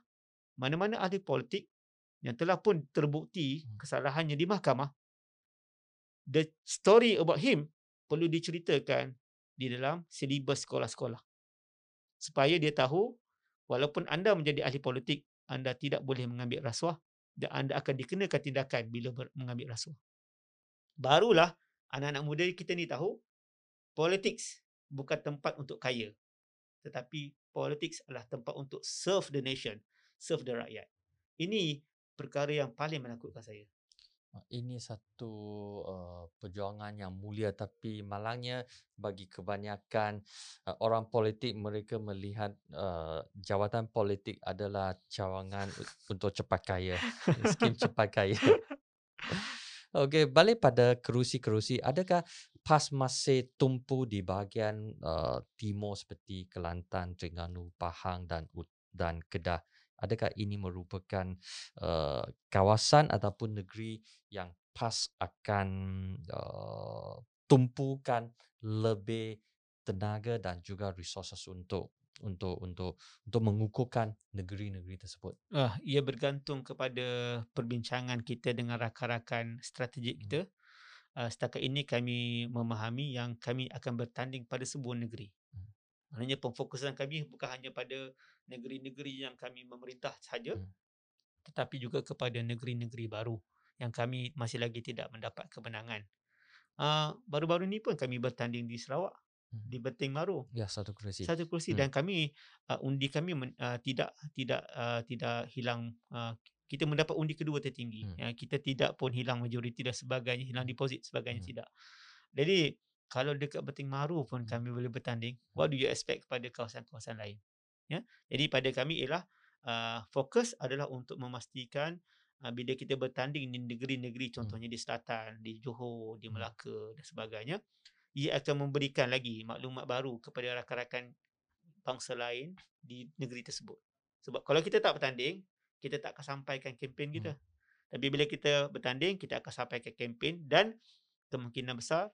Speaker 2: mana-mana ahli politik yang telah pun terbukti hmm. kesalahannya di mahkamah, the story about him perlu diceritakan di dalam silibus sekolah-sekolah. supaya dia tahu walaupun anda menjadi ahli politik, anda tidak boleh mengambil rasuah dan anda akan dikenakan tindakan bila mengambil rasuah. Barulah anak-anak muda kita ni tahu politik bukan tempat untuk kaya tetapi politik adalah tempat untuk serve the nation, serve the rakyat. Ini perkara yang paling menakutkan saya.
Speaker 1: Ah, Ini satu uh, perjuangan yang mulia tapi malangnya bagi kebanyakan uh, orang politik mereka melihat uh, jawatan politik adalah cawangan untuk cepat kaya, skim cepat kaya. Okey, balik pada kerusi-kerusi. Adakah PAS masih tumpu di bahagian uh, timur seperti Kelantan, Terengganu, Pahang dan dan Kedah? Adakah ini merupakan uh, kawasan ataupun negeri yang PAS akan uh, tumpukan lebih tenaga dan juga resources untuk untuk untuk untuk mengukuhkan negeri-negeri tersebut?
Speaker 2: Ah, ia bergantung kepada perbincangan kita dengan rakan-rakan strategik
Speaker 1: Hmm.
Speaker 2: kita. Uh, setakat ini kami memahami yang kami akan bertanding pada sebuah negeri.
Speaker 1: Hmm.
Speaker 2: Maknanya pemfokusan kami bukan hanya pada negeri-negeri yang kami memerintah sahaja,
Speaker 1: Hmm.
Speaker 2: tetapi juga kepada negeri-negeri baru yang kami masih lagi tidak mendapat kemenangan. Uh, baru-baru ni pun kami bertanding di Sarawak. Di Beting Maru.
Speaker 1: Ya, satu kerusi.
Speaker 2: Satu kursi
Speaker 1: Hmm.
Speaker 2: dan kami uh, undi kami men, uh, tidak tidak uh, tidak hilang uh, kita mendapat undi kedua tertinggi.
Speaker 1: Hmm.
Speaker 2: Ya, kita tidak pun hilang majoriti dan sebagainya, hilang deposit sebagainya
Speaker 1: Hmm.
Speaker 2: tidak. Jadi kalau dekat Beting Maru pun
Speaker 1: Hmm.
Speaker 2: kami boleh bertanding, what do you expect kepada kawasan-kawasan lain? Ya. Jadi pada kami ialah uh, fokus adalah untuk memastikan uh, bila kita bertanding di negeri-negeri
Speaker 1: Hmm.
Speaker 2: contohnya di selatan, di Johor, di
Speaker 1: Hmm.
Speaker 2: Melaka dan sebagainya, ia akan memberikan lagi maklumat baru kepada rakan-rakan bangsa lain di negeri tersebut. Sebab kalau kita tak bertanding, kita tak akan sampaikan kempen kita. Tapi bila kita bertanding, kita akan sampaikan kempen dan kemungkinan besar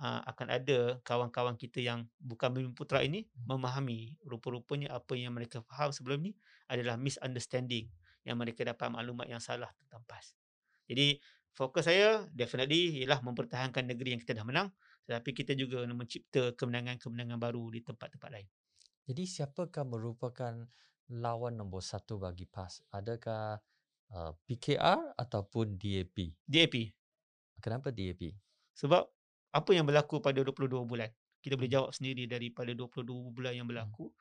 Speaker 2: uh, akan ada kawan-kawan kita yang bukan Bumi Putra ini memahami rupa-rupanya apa yang mereka faham sebelum ni adalah misunderstanding yang mereka dapat maklumat yang salah tentang PAS. Jadi fokus saya definitely ialah mempertahankan negeri yang kita dah menang tetapi kita juga mencipta kemenangan-kemenangan baru di tempat-tempat lain.
Speaker 1: Jadi siapakah merupakan lawan nombor satu bagi PAS? Adakah uh, PKR ataupun DAP?
Speaker 2: DAP.
Speaker 1: Kenapa DAP?
Speaker 2: Sebab apa yang berlaku pada 22 bulan? Kita boleh
Speaker 1: Hmm.
Speaker 2: jawab sendiri daripada 22 bulan yang berlaku.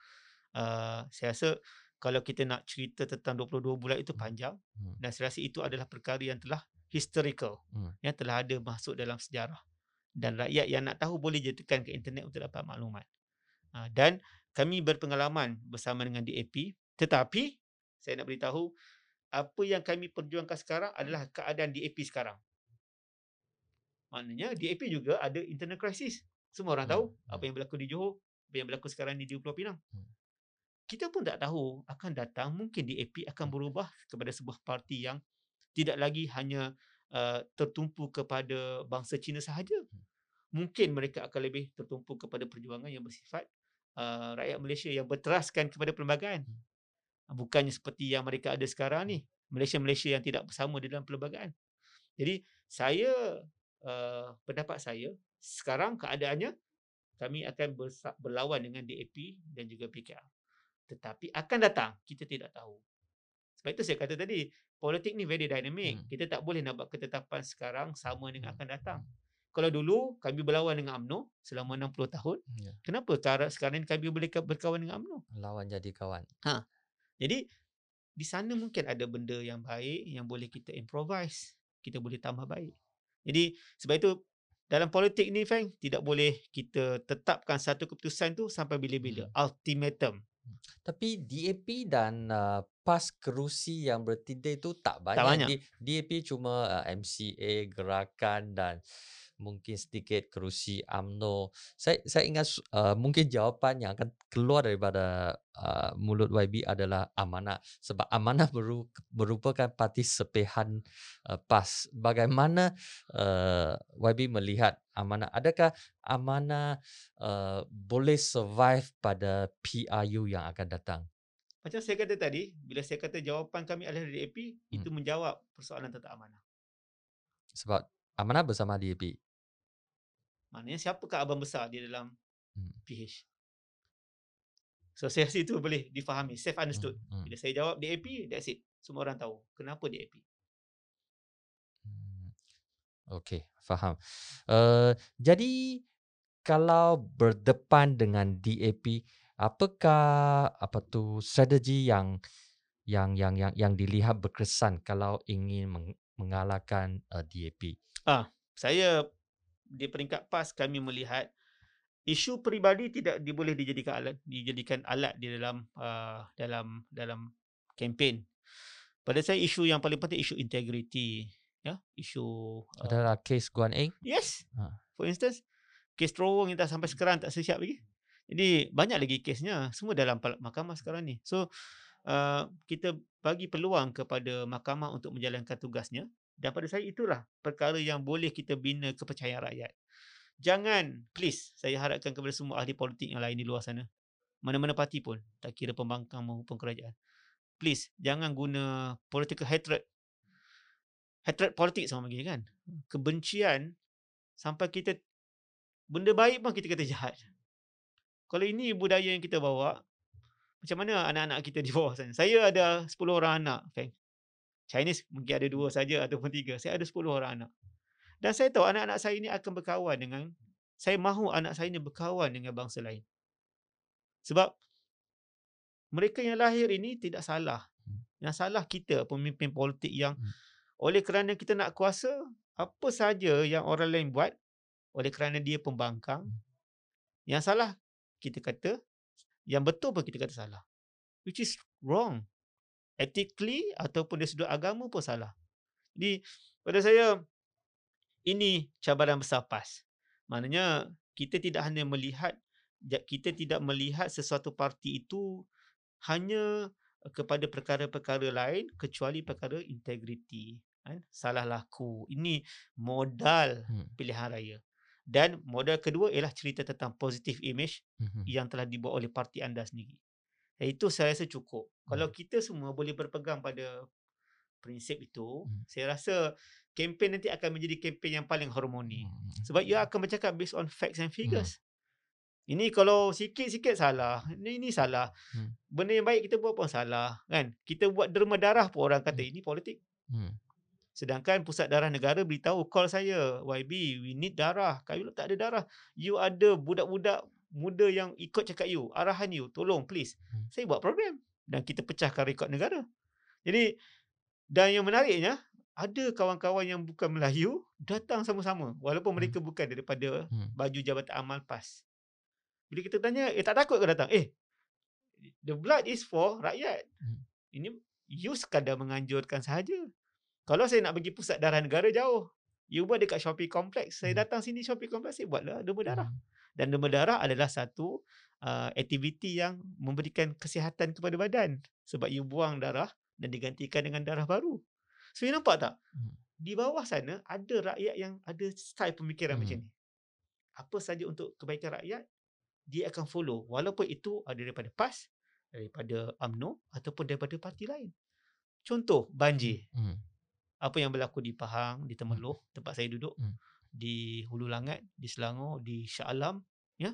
Speaker 2: Uh, saya rasa kalau kita nak cerita tentang 22 bulan itu
Speaker 1: Hmm.
Speaker 2: panjang
Speaker 1: Hmm.
Speaker 2: dan saya rasa itu adalah perkara yang telah historical
Speaker 1: Hmm.
Speaker 2: yang telah ada masuk dalam sejarah dan rakyat yang nak tahu boleh je tekan ke internet untuk dapat maklumat. Uh, dan kami berpengalaman bersama dengan DAP tetapi saya nak beritahu apa yang kami perjuangkan sekarang adalah keadaan DAP sekarang. Maknanya DAP juga ada internal crisis. Semua orang
Speaker 1: Hmm,
Speaker 2: tahu
Speaker 1: hmm.
Speaker 2: apa yang berlaku di Johor, apa yang berlaku sekarang ni di Pulau Pinang.
Speaker 1: Hmm.
Speaker 2: Kita pun tak tahu akan datang mungkin DAP akan
Speaker 1: Hmm.
Speaker 2: berubah kepada sebuah parti yang tidak lagi hanya uh, tertumpu kepada bangsa Cina sahaja.
Speaker 1: Hmm.
Speaker 2: Mungkin mereka akan lebih tertumpu kepada perjuangan yang bersifat uh, rakyat Malaysia yang berteraskan kepada perlembagaan.
Speaker 1: Hmm.
Speaker 2: Bukannya seperti yang mereka ada sekarang ni, Malaysia-Malaysia yang tidak bersama di dalam perlembagaan. Jadi saya uh, pendapat saya sekarang keadaannya kami akan berlawan dengan DAP dan juga PKR. Tetapi akan datang kita tidak tahu. Sebab itu saya kata tadi politik ni very dynamic.
Speaker 1: Hmm.
Speaker 2: Kita tak boleh nak buat ketetapan sekarang sama dengan
Speaker 1: Hmm.
Speaker 2: akan datang. Kalau dulu kami berlawan dengan UMNO selama 60 tahun,
Speaker 1: Ya.
Speaker 2: kenapa cara- sekarang ni kami boleh ka- berkawan dengan UMNO?
Speaker 1: Lawan jadi kawan.
Speaker 2: Jadi di sana mungkin ada benda yang baik yang boleh kita improvise, kita boleh tambah baik. Jadi sebab itu dalam politik ni Feng tidak boleh kita tetapkan satu keputusan tu sampai bila-bila. Ultimatum.
Speaker 1: Tapi DAP dan uh, PAS kerusi yang bertindih itu tak banyak.
Speaker 2: banyak.
Speaker 1: Di- DAP cuma uh, MCA, gerakan dan mungkin sedikit kerusi UMNO. Saya saya ingat uh, mungkin jawapan yang akan keluar daripada uh, mulut YB adalah amanah sebab amanah beru, merupakan parti sepehan uh, PAS. Bagaimana uh, YB melihat amanah? Adakah amanah uh, boleh survive pada PRU yang akan datang?
Speaker 2: Macam saya kata tadi, bila saya kata jawapan kami adalah DAP,
Speaker 1: Hmm.
Speaker 2: itu menjawab persoalan tentang amanah.
Speaker 1: Sebab amanah bersama DAP.
Speaker 2: Maknanya siapakah abang besar di dalam
Speaker 1: Hmm.
Speaker 2: PH? So saya rasa itu boleh difahami, safe understood.
Speaker 1: Hmm, hmm.
Speaker 2: Bila saya jawab DAP, that's it. Semua orang tahu kenapa DAP.
Speaker 1: Hmm. Okey, faham. Uh, jadi kalau berdepan dengan DAP, apakah apa tu strategi yang yang yang yang yang dilihat berkesan kalau ingin meng, mengalahkan uh, DAP?
Speaker 2: Ah, saya di peringkat PAS kami melihat isu peribadi tidak diboleh dijadikan alat dijadikan alat di dalam uh, dalam dalam kempen. Pada saya isu yang paling penting isu integriti, ya, isu uh,
Speaker 1: Adalah kes Guan Eng.
Speaker 2: yes.
Speaker 1: Ha.
Speaker 2: For instance, kes terowong yang tak sampai sekarang tak sesiap lagi. Jadi banyak lagi kesnya, semua dalam mahkamah sekarang ni. So uh, kita bagi peluang kepada mahkamah untuk menjalankan tugasnya dan pada saya itulah perkara yang boleh kita bina kepercayaan rakyat. Jangan please saya harapkan kepada semua ahli politik yang lain di luar sana. Mana-mana parti pun, tak kira pembangkang maupun kerajaan. Please jangan guna political hatred. Hatred politik sama begini kan. Kebencian sampai kita benda baik pun kita kata jahat. Kalau ini budaya yang kita bawa, macam mana anak-anak kita di bawah sana? Saya ada 10 orang anak, Feng. Chinese mungkin ada dua saja ataupun tiga. Saya ada 10 orang anak. Dan saya tahu anak-anak saya ini akan berkawan dengan saya mahu anak saya ini berkawan dengan bangsa lain. Sebab mereka yang lahir ini tidak salah. Yang salah kita pemimpin politik yang
Speaker 1: Hmm.
Speaker 2: oleh kerana kita nak kuasa, apa saja yang orang lain buat oleh kerana dia pembangkang.
Speaker 1: Hmm.
Speaker 2: Yang salah kita kata, yang betul pun kita kata salah. Which is wrong. Ethically ataupun dari sudut agama pun salah. Jadi pada saya ini cabaran besar PAS. Maknanya kita tidak hanya melihat kita tidak melihat sesuatu parti itu hanya kepada perkara-perkara lain kecuali perkara integriti kan salah laku ini modal
Speaker 1: Hmm.
Speaker 2: pilihan raya dan modal kedua ialah cerita tentang positive image
Speaker 1: Mhm.
Speaker 2: yang telah dibuat oleh parti anda sendiri Dan itu saya rasa cukup kalau
Speaker 1: Hmm.
Speaker 2: kita semua boleh berpegang pada prinsip itu
Speaker 1: Hmm.
Speaker 2: saya rasa kempen nanti akan menjadi kempen yang paling harmoni
Speaker 1: Hmm.
Speaker 2: sebab ia akan bercakap based on facts and figures. Ini kalau sikit-sikit salah, ini, ini salah.
Speaker 1: Hmm.
Speaker 2: Benda yang baik kita buat pun salah. kan? Kita buat derma darah pun orang kata
Speaker 1: Hmm.
Speaker 2: ini politik.
Speaker 1: Hmm.
Speaker 2: Sedangkan Pusat Darah Negara beritahu call saya, YB, we need darah. Kayu tak ada darah. You ada budak-budak muda yang ikut cakap you, arahan you, tolong please.
Speaker 1: Hmm.
Speaker 2: Saya buat program dan kita pecahkan rekod negara. Jadi dan yang menariknya ada kawan-kawan yang bukan Melayu datang sama-sama walaupun
Speaker 1: Hmm.
Speaker 2: mereka bukan daripada
Speaker 1: Hmm.
Speaker 2: baju Jabatan Amal PAS. Bila kita tanya, eh tak takut ke datang? Eh, the blood is for rakyat.
Speaker 1: Hmm.
Speaker 2: Ini you sekadar menganjurkan sahaja. Kalau saya nak pergi pusat darah negara jauh. You buat dekat Shopee Complex. Saya
Speaker 1: Hmm.
Speaker 2: datang sini Shopee Complex, saya buatlah derma darah.
Speaker 1: Hmm.
Speaker 2: Dan derma darah adalah satu uh, aktiviti yang memberikan kesihatan kepada badan. Sebab you buang darah dan digantikan dengan darah baru. So you nampak tak?
Speaker 1: Hmm.
Speaker 2: Di bawah sana ada rakyat yang ada style pemikiran
Speaker 1: Hmm.
Speaker 2: macam ni. Apa saja untuk kebaikan rakyat, dia akan follow. Walaupun itu ada daripada PAS, daripada UMNO ataupun daripada parti lain. Contoh, banjir.
Speaker 1: Hmm.
Speaker 2: Apa yang berlaku di Pahang, di Temerloh, tempat saya duduk,
Speaker 1: Hmm.
Speaker 2: di Hulu Langat, di Selangor, di Shah Alam, ya.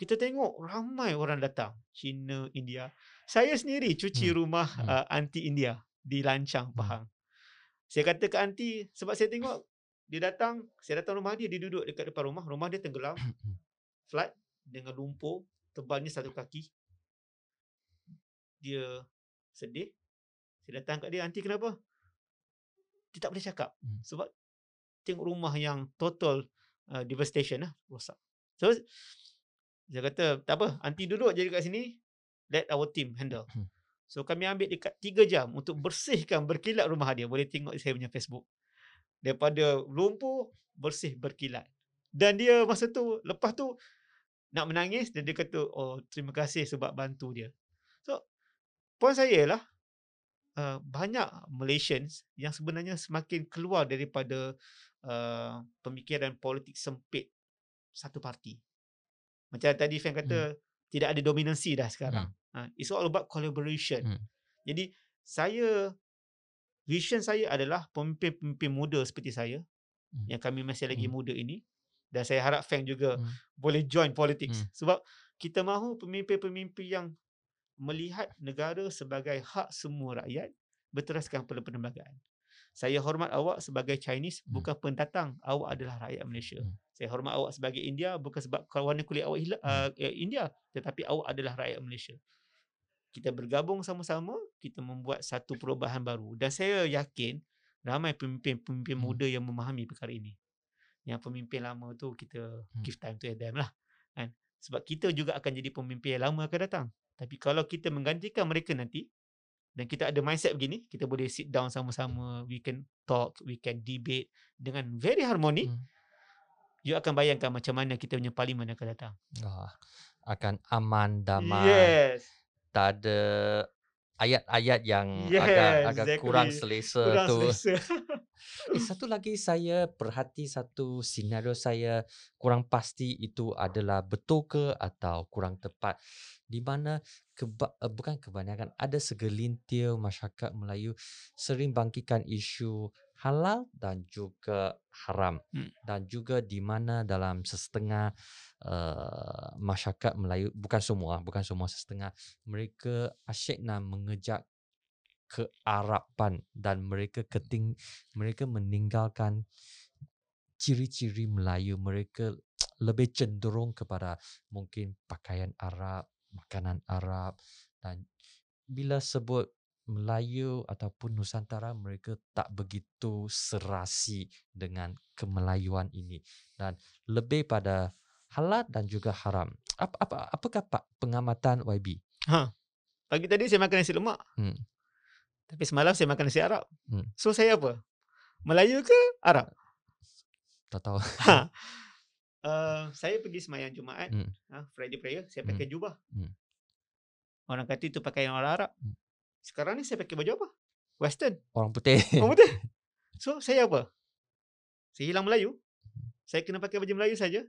Speaker 2: Kita tengok ramai orang datang, Cina, India. Saya sendiri cuci
Speaker 1: Hmm.
Speaker 2: rumah
Speaker 1: Hmm.
Speaker 2: uh, anti India di Lancang,
Speaker 1: Hmm.
Speaker 2: Pahang. Saya kata ke anti sebab saya tengok dia datang, saya datang rumah dia, dia duduk dekat depan rumah, rumah dia tenggelam, flood dengan lumpur, tebalnya satu kaki. Dia sedih. Saya datang kat dia, anti kenapa? Dia tak boleh cakap
Speaker 1: Hmm.
Speaker 2: sebab tengok rumah yang total uh, devastation lah, rosak. So saya kata, tak apa, anti duduk je dekat sini, let our team handle.
Speaker 1: Hmm.
Speaker 2: So kami ambil dekat 3 jam untuk bersihkan berkilat rumah dia. Boleh tengok saya punya Facebook. Daripada lumpur, bersih berkilat. Dan dia masa tu, lepas tu nak menangis dan dia kata, oh terima kasih sebab bantu dia. So, poin saya lah, uh, banyak Malaysians yang sebenarnya semakin keluar daripada uh, pemikiran politik sempit satu parti. Macam tadi Fan kata, tidak ada dominansi dah sekarang. Ha, it's all about collaboration.
Speaker 1: Hmm.
Speaker 2: Jadi saya vision saya adalah pemimpin-pemimpin muda seperti saya
Speaker 1: Hmm.
Speaker 2: yang kami masih lagi
Speaker 1: Hmm.
Speaker 2: muda ini dan saya harap Feng juga
Speaker 1: Hmm.
Speaker 2: boleh join politics
Speaker 1: Hmm.
Speaker 2: sebab kita mahu pemimpin-pemimpin yang melihat negara sebagai hak semua rakyat berteraskan pada perlembagaan. Saya hormat awak sebagai Chinese
Speaker 1: Hmm.
Speaker 2: bukan pendatang. Awak adalah rakyat Malaysia.
Speaker 1: Hmm.
Speaker 2: Saya hormat awak sebagai India bukan sebab warna kulit awak hila, uh, India tetapi awak adalah rakyat Malaysia. Kita bergabung sama-sama, kita membuat satu perubahan baru dan saya yakin ramai pemimpin-pemimpin muda yang memahami perkara ini. Yang pemimpin lama tu kita give time to them lah. Kan? Sebab kita juga akan jadi pemimpin yang lama akan datang. Tapi kalau kita menggantikan mereka nanti dan kita ada mindset begini, kita boleh sit down sama-sama, we can talk, we can debate dengan very harmoni.
Speaker 1: Hmm.
Speaker 2: You akan bayangkan macam mana kita punya parlimen akan datang.
Speaker 1: Wah, akan aman, damai.
Speaker 2: Yes.
Speaker 1: Tak ada ayat-ayat yang
Speaker 2: Yes,
Speaker 1: agak agak kurang
Speaker 2: exactly.
Speaker 1: selesa
Speaker 2: Kurang
Speaker 1: tu.
Speaker 2: selesa.
Speaker 1: Eh, satu lagi saya perhati satu senario saya kurang pasti itu adalah betul ke atau kurang tepat. Di mana keba, uh, bukan kebanyakan ada segelintir masyarakat Melayu sering bangkitkan isu halal dan juga haram.
Speaker 2: Hmm.
Speaker 1: dan juga di mana dalam setengah uh, masyarakat Melayu bukan semua bukan semua setengah mereka asyik nak mengejar kearapan dan mereka keting mereka meninggalkan ciri-ciri Melayu mereka lebih cenderung kepada mungkin pakaian Arab, makanan Arab dan bila sebut Melayu ataupun Nusantara mereka tak begitu serasi dengan kemelayuan ini dan lebih pada halal dan juga haram. Apa apa apakah Pak pengamatan YB?
Speaker 2: Ha. Pagi tadi saya makan nasi lemak.
Speaker 1: Hmm.
Speaker 2: Tapi semalam saya makan nasi Arab.
Speaker 1: Hmm.
Speaker 2: So saya apa? Melayu ke Arab?
Speaker 1: Tak tahu.
Speaker 2: Ha. Uh, saya pergi semayang Jumaat,
Speaker 1: Hmm.
Speaker 2: ha, Friday prayer, saya
Speaker 1: Hmm.
Speaker 2: pakai jubah.
Speaker 1: Hmm.
Speaker 2: Orang kata itu pakaian orang Arab.
Speaker 1: Hmm.
Speaker 2: Sekarang ni saya pakai baju apa? Western.
Speaker 1: Orang putih.
Speaker 2: Orang putih. So saya apa? Saya hilang Melayu. Saya kena pakai baju Melayu saja.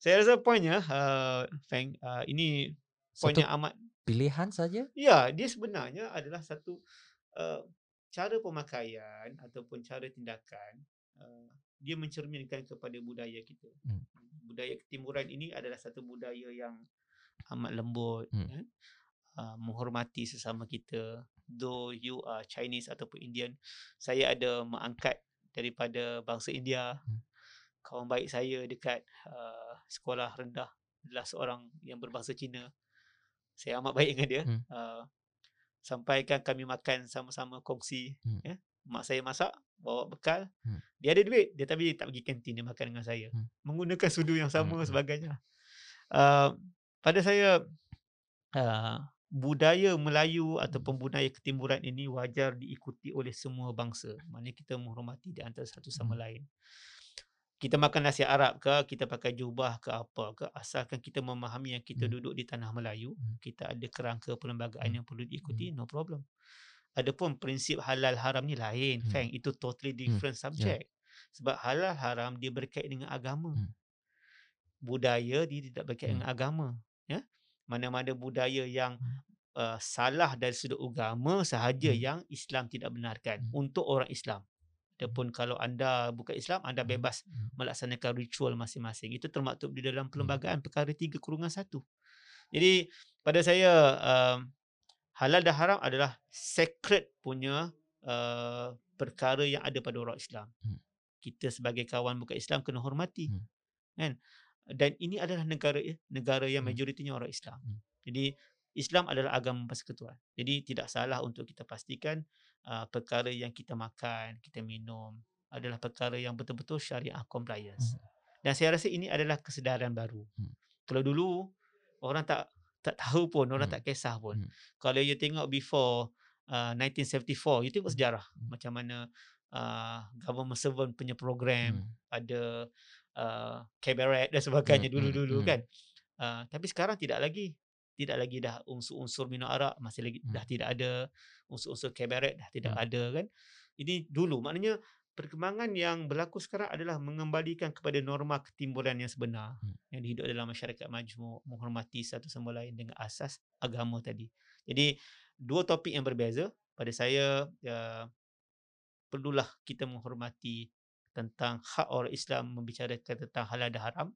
Speaker 2: Saya rasa poinnya, uh, Feng, uh, ini
Speaker 1: Satu
Speaker 2: poinnya amat
Speaker 1: pilihan saja.
Speaker 2: Ya, dia sebenarnya adalah satu uh, cara pemakaian ataupun cara tindakan uh, dia mencerminkan kepada budaya kita.
Speaker 1: Hmm.
Speaker 2: Budaya ketimuran ini adalah satu budaya yang amat lembut,
Speaker 1: Hmm.
Speaker 2: eh? uh, menghormati sesama kita. Though you are Chinese ataupun Indian, saya ada mengangkat daripada bangsa India.
Speaker 1: Hmm.
Speaker 2: Kawan baik saya dekat uh, sekolah rendah adalah seorang yang berbahasa Cina saya amat baik dengan dia.
Speaker 1: Hmm.
Speaker 2: Uh, sampaikan kami makan sama-sama kongsi.
Speaker 1: Hmm.
Speaker 2: Ya. Mak saya masak, bawa bekal.
Speaker 1: Hmm.
Speaker 2: Dia ada duit, dia tapi dia tak pergi kantin, dia makan dengan saya.
Speaker 1: Hmm.
Speaker 2: Menggunakan sudu yang sama
Speaker 1: Hmm, hmm.
Speaker 2: sebagainya. Uh, pada saya, uh, budaya Melayu ataupun budaya ketimuran ini wajar diikuti oleh semua bangsa. Maknanya kita menghormati di antara satu sama
Speaker 1: Hmm.
Speaker 2: lain. Kita makan nasi Arab ke, kita pakai jubah ke apa ke, asalkan kita memahami yang kita
Speaker 1: Hmm.
Speaker 2: duduk di tanah Melayu,
Speaker 1: Hmm.
Speaker 2: kita ada kerangka perlembagaan
Speaker 1: Hmm.
Speaker 2: yang perlu diikuti, no problem. Adapun prinsip halal haram ni lain,
Speaker 1: Hmm.
Speaker 2: Feng, itu totally different subject. Sebab halal haram dia berkait dengan agama.
Speaker 1: Hmm.
Speaker 2: Budaya dia tidak berkait
Speaker 1: Hmm.
Speaker 2: dengan agama, ya. Mana-mana budaya yang
Speaker 1: Hmm.
Speaker 2: uh, salah dari sudut agama sahaja
Speaker 1: Hmm.
Speaker 2: yang Islam tidak benarkan
Speaker 1: Hmm.
Speaker 2: untuk orang Islam. Adapun kalau anda bukan Islam, anda
Speaker 1: Hmm.
Speaker 2: bebas
Speaker 1: Hmm.
Speaker 2: melaksanakan ritual masing-masing. Itu termaktub di dalam
Speaker 1: Hmm.
Speaker 2: perlembagaan perkara 3 kurungan 1. Jadi pada saya um, halal dan haram adalah sacred punya uh, perkara yang ada pada orang Islam.
Speaker 1: Hmm.
Speaker 2: Kita sebagai kawan bukan Islam kena hormati.
Speaker 1: Hmm.
Speaker 2: Kan? Dan ini adalah negara negara yang
Speaker 1: Hmm.
Speaker 2: majoritinya orang Islam.
Speaker 1: Hmm.
Speaker 2: Jadi Islam adalah agama persekutuan. Jadi tidak salah untuk kita pastikan uh, perkara yang kita makan, kita minum adalah perkara yang betul-betul syariah compliance.
Speaker 1: Hmm.
Speaker 2: Dan saya rasa ini adalah kesedaran baru.
Speaker 1: Hmm.
Speaker 2: Kalau dulu orang tak tak tahu pun, orang
Speaker 1: Hmm.
Speaker 2: tak kisah pun.
Speaker 1: Hmm.
Speaker 2: Kalau you tengok before uh, 1974, you tengok
Speaker 1: Hmm.
Speaker 2: sejarah
Speaker 1: Hmm.
Speaker 2: macam mana uh, government servant punya program,
Speaker 1: Hmm.
Speaker 2: ada uh, cabaret dan sebagainya
Speaker 1: Hmm, hmm,
Speaker 2: dulu-dulu
Speaker 1: hmm.
Speaker 2: kan. Uh, tapi sekarang tidak lagi. Tidak lagi dah unsur-unsur minum arak masih lagi
Speaker 1: Hmm.
Speaker 2: dah tidak ada. Unsur-unsur cabaret dah tidak
Speaker 1: Hmm.
Speaker 2: ada kan. Ini dulu maknanya perkembangan yang berlaku sekarang adalah mengembalikan kepada norma ketimburan yang sebenar
Speaker 1: Hmm.
Speaker 2: yang hidup dalam masyarakat majmuk, menghormati satu sama lain dengan asas agama tadi. Jadi dua topik yang berbeza pada saya uh, perlulah kita menghormati tentang hak orang Islam membicarakan tentang halal dan haram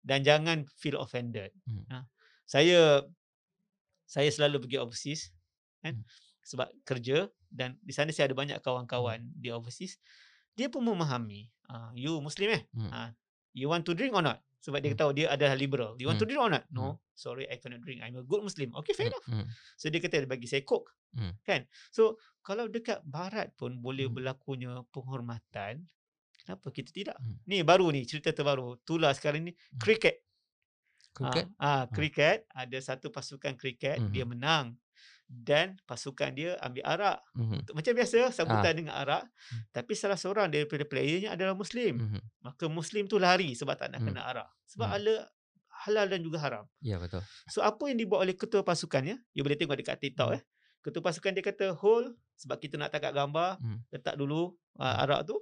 Speaker 2: dan jangan feel offended.
Speaker 1: Hmm.
Speaker 2: Ha. Saya saya selalu pergi overseas kan
Speaker 1: Hmm.
Speaker 2: sebab kerja dan di sana saya ada banyak kawan-kawan di overseas. Dia pun memahami, ah you muslim eh?
Speaker 1: Hmm.
Speaker 2: Ah you want to drink or not? Sebab dia
Speaker 1: Hmm.
Speaker 2: tahu dia adalah liberal. You want to
Speaker 1: Hmm.
Speaker 2: drink or not?
Speaker 1: Hmm.
Speaker 2: No, sorry I cannot drink. I'm a good Muslim. Okay, fair
Speaker 1: Hmm,
Speaker 2: enough.
Speaker 1: hmm,
Speaker 2: So dia kata dia bagi saya coke.
Speaker 1: Hmm.
Speaker 2: Kan? So kalau dekat barat pun boleh
Speaker 1: Hmm.
Speaker 2: berlakunya penghormatan, kenapa kita tidak?
Speaker 1: Hmm.
Speaker 2: Ni baru ni cerita terbaru. Tula sekarang ni
Speaker 1: Hmm.
Speaker 2: cricket.
Speaker 1: Cricket?
Speaker 2: Ah, ah cricket ada satu pasukan cricket dia
Speaker 1: Mhm.
Speaker 2: menang dan pasukan dia ambil arak. Untuk- Macam biasa
Speaker 1: Ah.
Speaker 2: sambutan dengan arak,
Speaker 1: Hmm.
Speaker 2: tapi salah seorang daripada playernya adalah muslim.
Speaker 1: Mhm.
Speaker 2: Maka muslim tu lari sebab tak nak
Speaker 1: Hmm.
Speaker 2: kena arak. Sebab
Speaker 1: Hmm.
Speaker 2: ala halal dan juga haram.
Speaker 1: Ya betul.
Speaker 2: So apa yang dibuat oleh ketua pasukannya, you boleh tengok dekat TikTok
Speaker 1: Hmm.
Speaker 2: eh. Ketua pasukan dia kata hold sebab kita nak tangkap gambar,
Speaker 1: Hmm.
Speaker 2: letak dulu uh,
Speaker 1: Hmm.
Speaker 2: arak tu.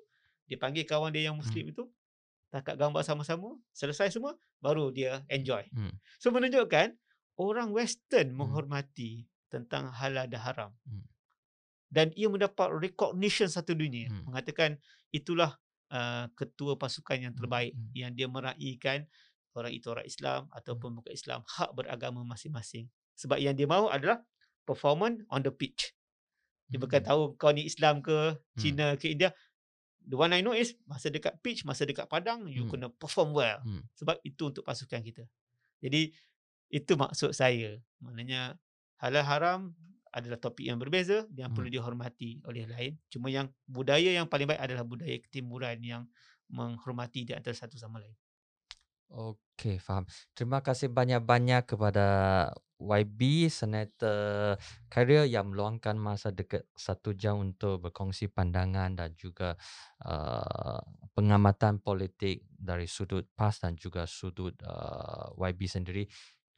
Speaker 2: Dia panggil kawan dia yang muslim itu, tangkap gambar sama-sama, selesai semua, baru dia enjoy.
Speaker 1: Hmm.
Speaker 2: So menunjukkan orang western
Speaker 1: Hmm.
Speaker 2: menghormati tentang halal dan haram.
Speaker 1: Hmm.
Speaker 2: Dan ia mendapat recognition satu dunia
Speaker 1: Hmm.
Speaker 2: mengatakan itulah uh, ketua pasukan yang
Speaker 1: Hmm.
Speaker 2: terbaik
Speaker 1: Hmm.
Speaker 2: yang dia meraihkan orang itu orang Islam ataupun bukan Islam hak beragama masing-masing. Sebab yang dia mahu adalah performance on the pitch. Dia bukan
Speaker 1: Hmm.
Speaker 2: tahu kau ni Islam ke, Cina ke India. The one I know is masa dekat pitch, masa dekat padang you
Speaker 1: Hmm.
Speaker 2: kena perform well.
Speaker 1: Hmm.
Speaker 2: Sebab itu untuk pasukan kita. Jadi itu maksud saya. Maknanya halal haram adalah topik yang berbeza yang perlu
Speaker 1: Hmm.
Speaker 2: dihormati oleh lain. Cuma yang budaya yang paling baik adalah budaya ketimuran yang menghormati di antara satu sama lain.
Speaker 1: Okey, faham. Terima kasih banyak-banyak kepada YB Senator Khairil yang meluangkan masa dekat satu jam untuk berkongsi pandangan dan juga uh, pengamatan politik dari sudut PAS dan juga sudut uh, YB sendiri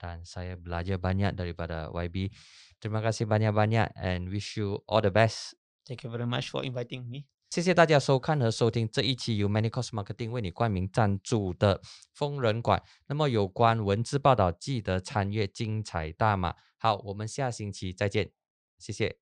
Speaker 1: dan saya belajar banyak daripada YB. Terima kasih banyak-banyak and wish you all the best.
Speaker 2: Thank you very much for inviting me.
Speaker 1: 谢谢大家收看和收听这一期由 Many Cos Marketing 为你冠名赞助的疯人馆。那么有关文字报道，记得参阅精彩大码。好，我们下星期再见，谢谢。